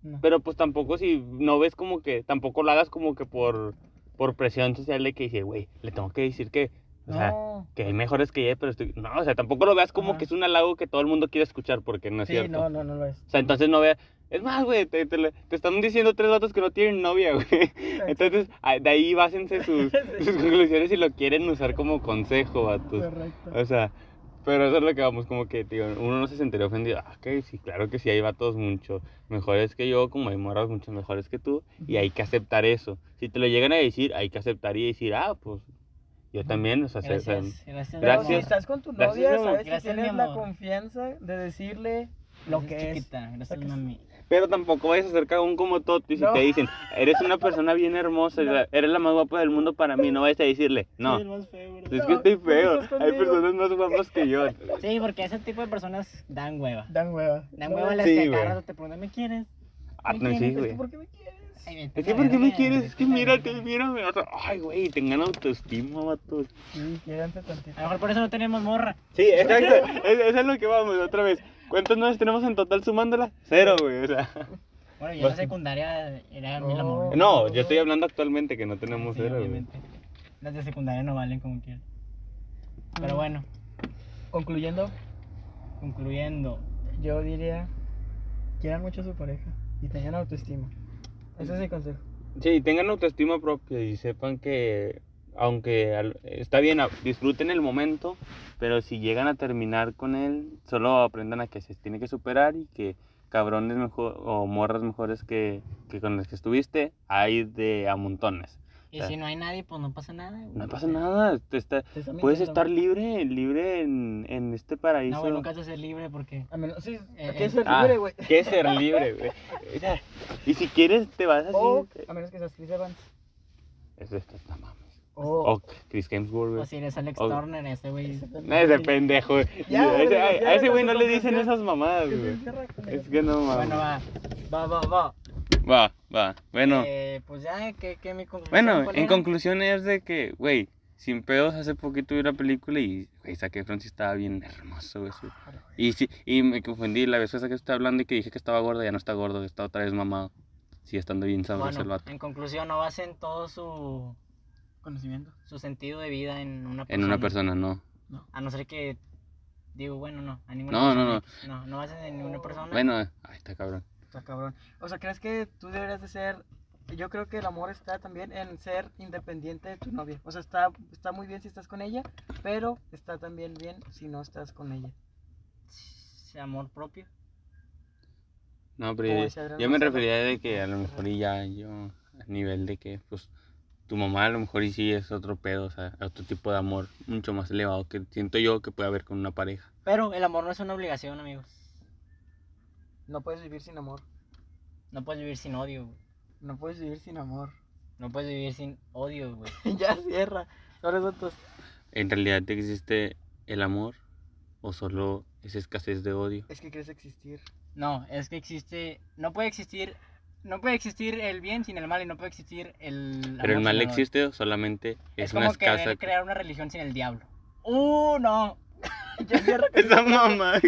No. Pero pues tampoco si no ves como que, tampoco lo hagas como que por, por presión social de que dice, güey, le tengo que decir que, o sea, no. que hay mejores que ella, pero estoy, no, o sea, tampoco lo veas como Ajá. que es un halago que todo el mundo quiere escuchar, porque no es Sí, cierto. no, no, no lo es. O sea, entonces no veas, es más, güey, te, te, le- te están diciendo tres datos que no tienen novia, güey. Entonces, de ahí básense sus, sus conclusiones si lo quieren usar como consejo, vatos. Correcto. O sea, pero eso es lo que vamos, como que, tío, uno no se sentiría ofendido. Ah, ok, sí, claro que sí, hay vatos mucho mejores que yo, como hay morras mucho mejores que tú, y hay que aceptar eso. Si te lo llegan a decir, hay que aceptar y decir, ah, pues, yo también, o sea, se- se- Gracias, gracias. Gracias. si estás con tu Gracias, novia, amor. sabes Gracias, que tienes la confianza de decirle lo Gracias, que es. chiquita. Gracias, que mami. Pero tampoco vayas a ser cagón como Toti si No. te dicen, eres una persona bien hermosa, eres la más guapa del mundo para mí, no vayas a decirle, no. Soy el más feo. Es que estoy ¿por qué feo, hay personas más guapas que yo. Sí, porque ese tipo de personas dan hueva. Dan hueva. Dan hueva las Sí, que rato te preguntan, ¿me quieres? Ah, ¿Me no, sí, quieres? güey. Es que, ¿Por qué me quieres? Ay, Es que, ¿por qué me quieres? Es que mírate, mírame. O sea, ay, güey, tengan autoestima, vatos. Sí, tantito. A lo mejor por eso no tenemos morra. Sí, exacto. es, es lo que vamos, otra vez. ¿Cuántos novios tenemos en total sumándola? Cero, güey. O sea. Bueno, yo en la Vas- secundaria era No. mil amor. No, yo estoy hablando actualmente que no tenemos Sí, cero, güey. Las de secundaria no valen como quieran. Pero Mm. bueno, Concluyendo, concluyendo. yo diría, quieran mucho a su pareja y tengan autoestima. Ese es mi consejo. Sí, tengan autoestima propia y sepan que, aunque al- está bien, disfruten el momento, pero si llegan a terminar con él, solo aprendan a que se tiene que superar y que cabrones mejor o morras mejores que, que con las que estuviste hay de a montones. Y Ah. si no hay nadie, pues no pasa nada. güey. No pasa nada, te está- Te puedes estar libre, libre en, en este paraíso. No, güey, nunca vas a ser libre porque. A menos, sí, Eh, hay que eh. ser Ah, libre, güey. ¿Qué es ser libre, güey? O sea, y si quieres te vas así. O, a menos que seas Chris Evans. Eso está, mames. O, O Chris Hemsworth, güey. O si eres Alex O- Turner, ese güey. No, ese pendejo. Ya, a, güey, ese, a- güey no le dicen esas mamadas, güey. Es el- que no mames. Bueno, va. Va, va, va. Va, va. Bueno, Eh, pues ya, ¿qué, qué mi conclusión? bueno, en conclusión es de que, güey, sin pedos, hace poquito vi una película y, güey, Zac Efron sí estaba bien hermoso, güey. sí. Y sí, y me confundí la vez esa que estaba hablando y que dije que estaba gordo, ya no está gordo, está otra vez mamado. Sigue estando bien sabroso el Bueno, vato. en conclusión, no basen todo su, Conocimiento. su sentido de vida en una persona. En una persona, no. A no ser que. Digo, bueno, no. A ninguna No, no, persona. No, no basen en ninguna persona. Bueno, ay, está cabrón. Está cabrón. O sea, ¿crees que tú deberías de ser... Yo creo que el amor está también en ser independiente de tu novia. O sea, está, está muy bien si estás con ella, pero está también bien si no estás con ella. Ese amor propio. No, pero yo, me refería de que a lo mejor y ya yo, a nivel de que, pues, tu mamá a lo mejor y sí es otro pedo, o sea, otro tipo de amor mucho más elevado que siento yo que puede haber con una pareja. Pero el amor no es una obligación, amigos. No puedes vivir sin amor. No puedes vivir sin odio, güey. No puedes vivir sin amor. No puedes vivir sin odio, güey. ya cierra. Ahora son tus... ¿En realidad existe el amor o solo es escasez de odio? Es que quieres existir. No, es que existe. No puede existir. No puede existir el bien sin el mal y no puede existir el. Pero el mal existe o solamente Es, es, una como escasa... querer crear una religión sin el diablo. ¡Uh, no! Esa mamá.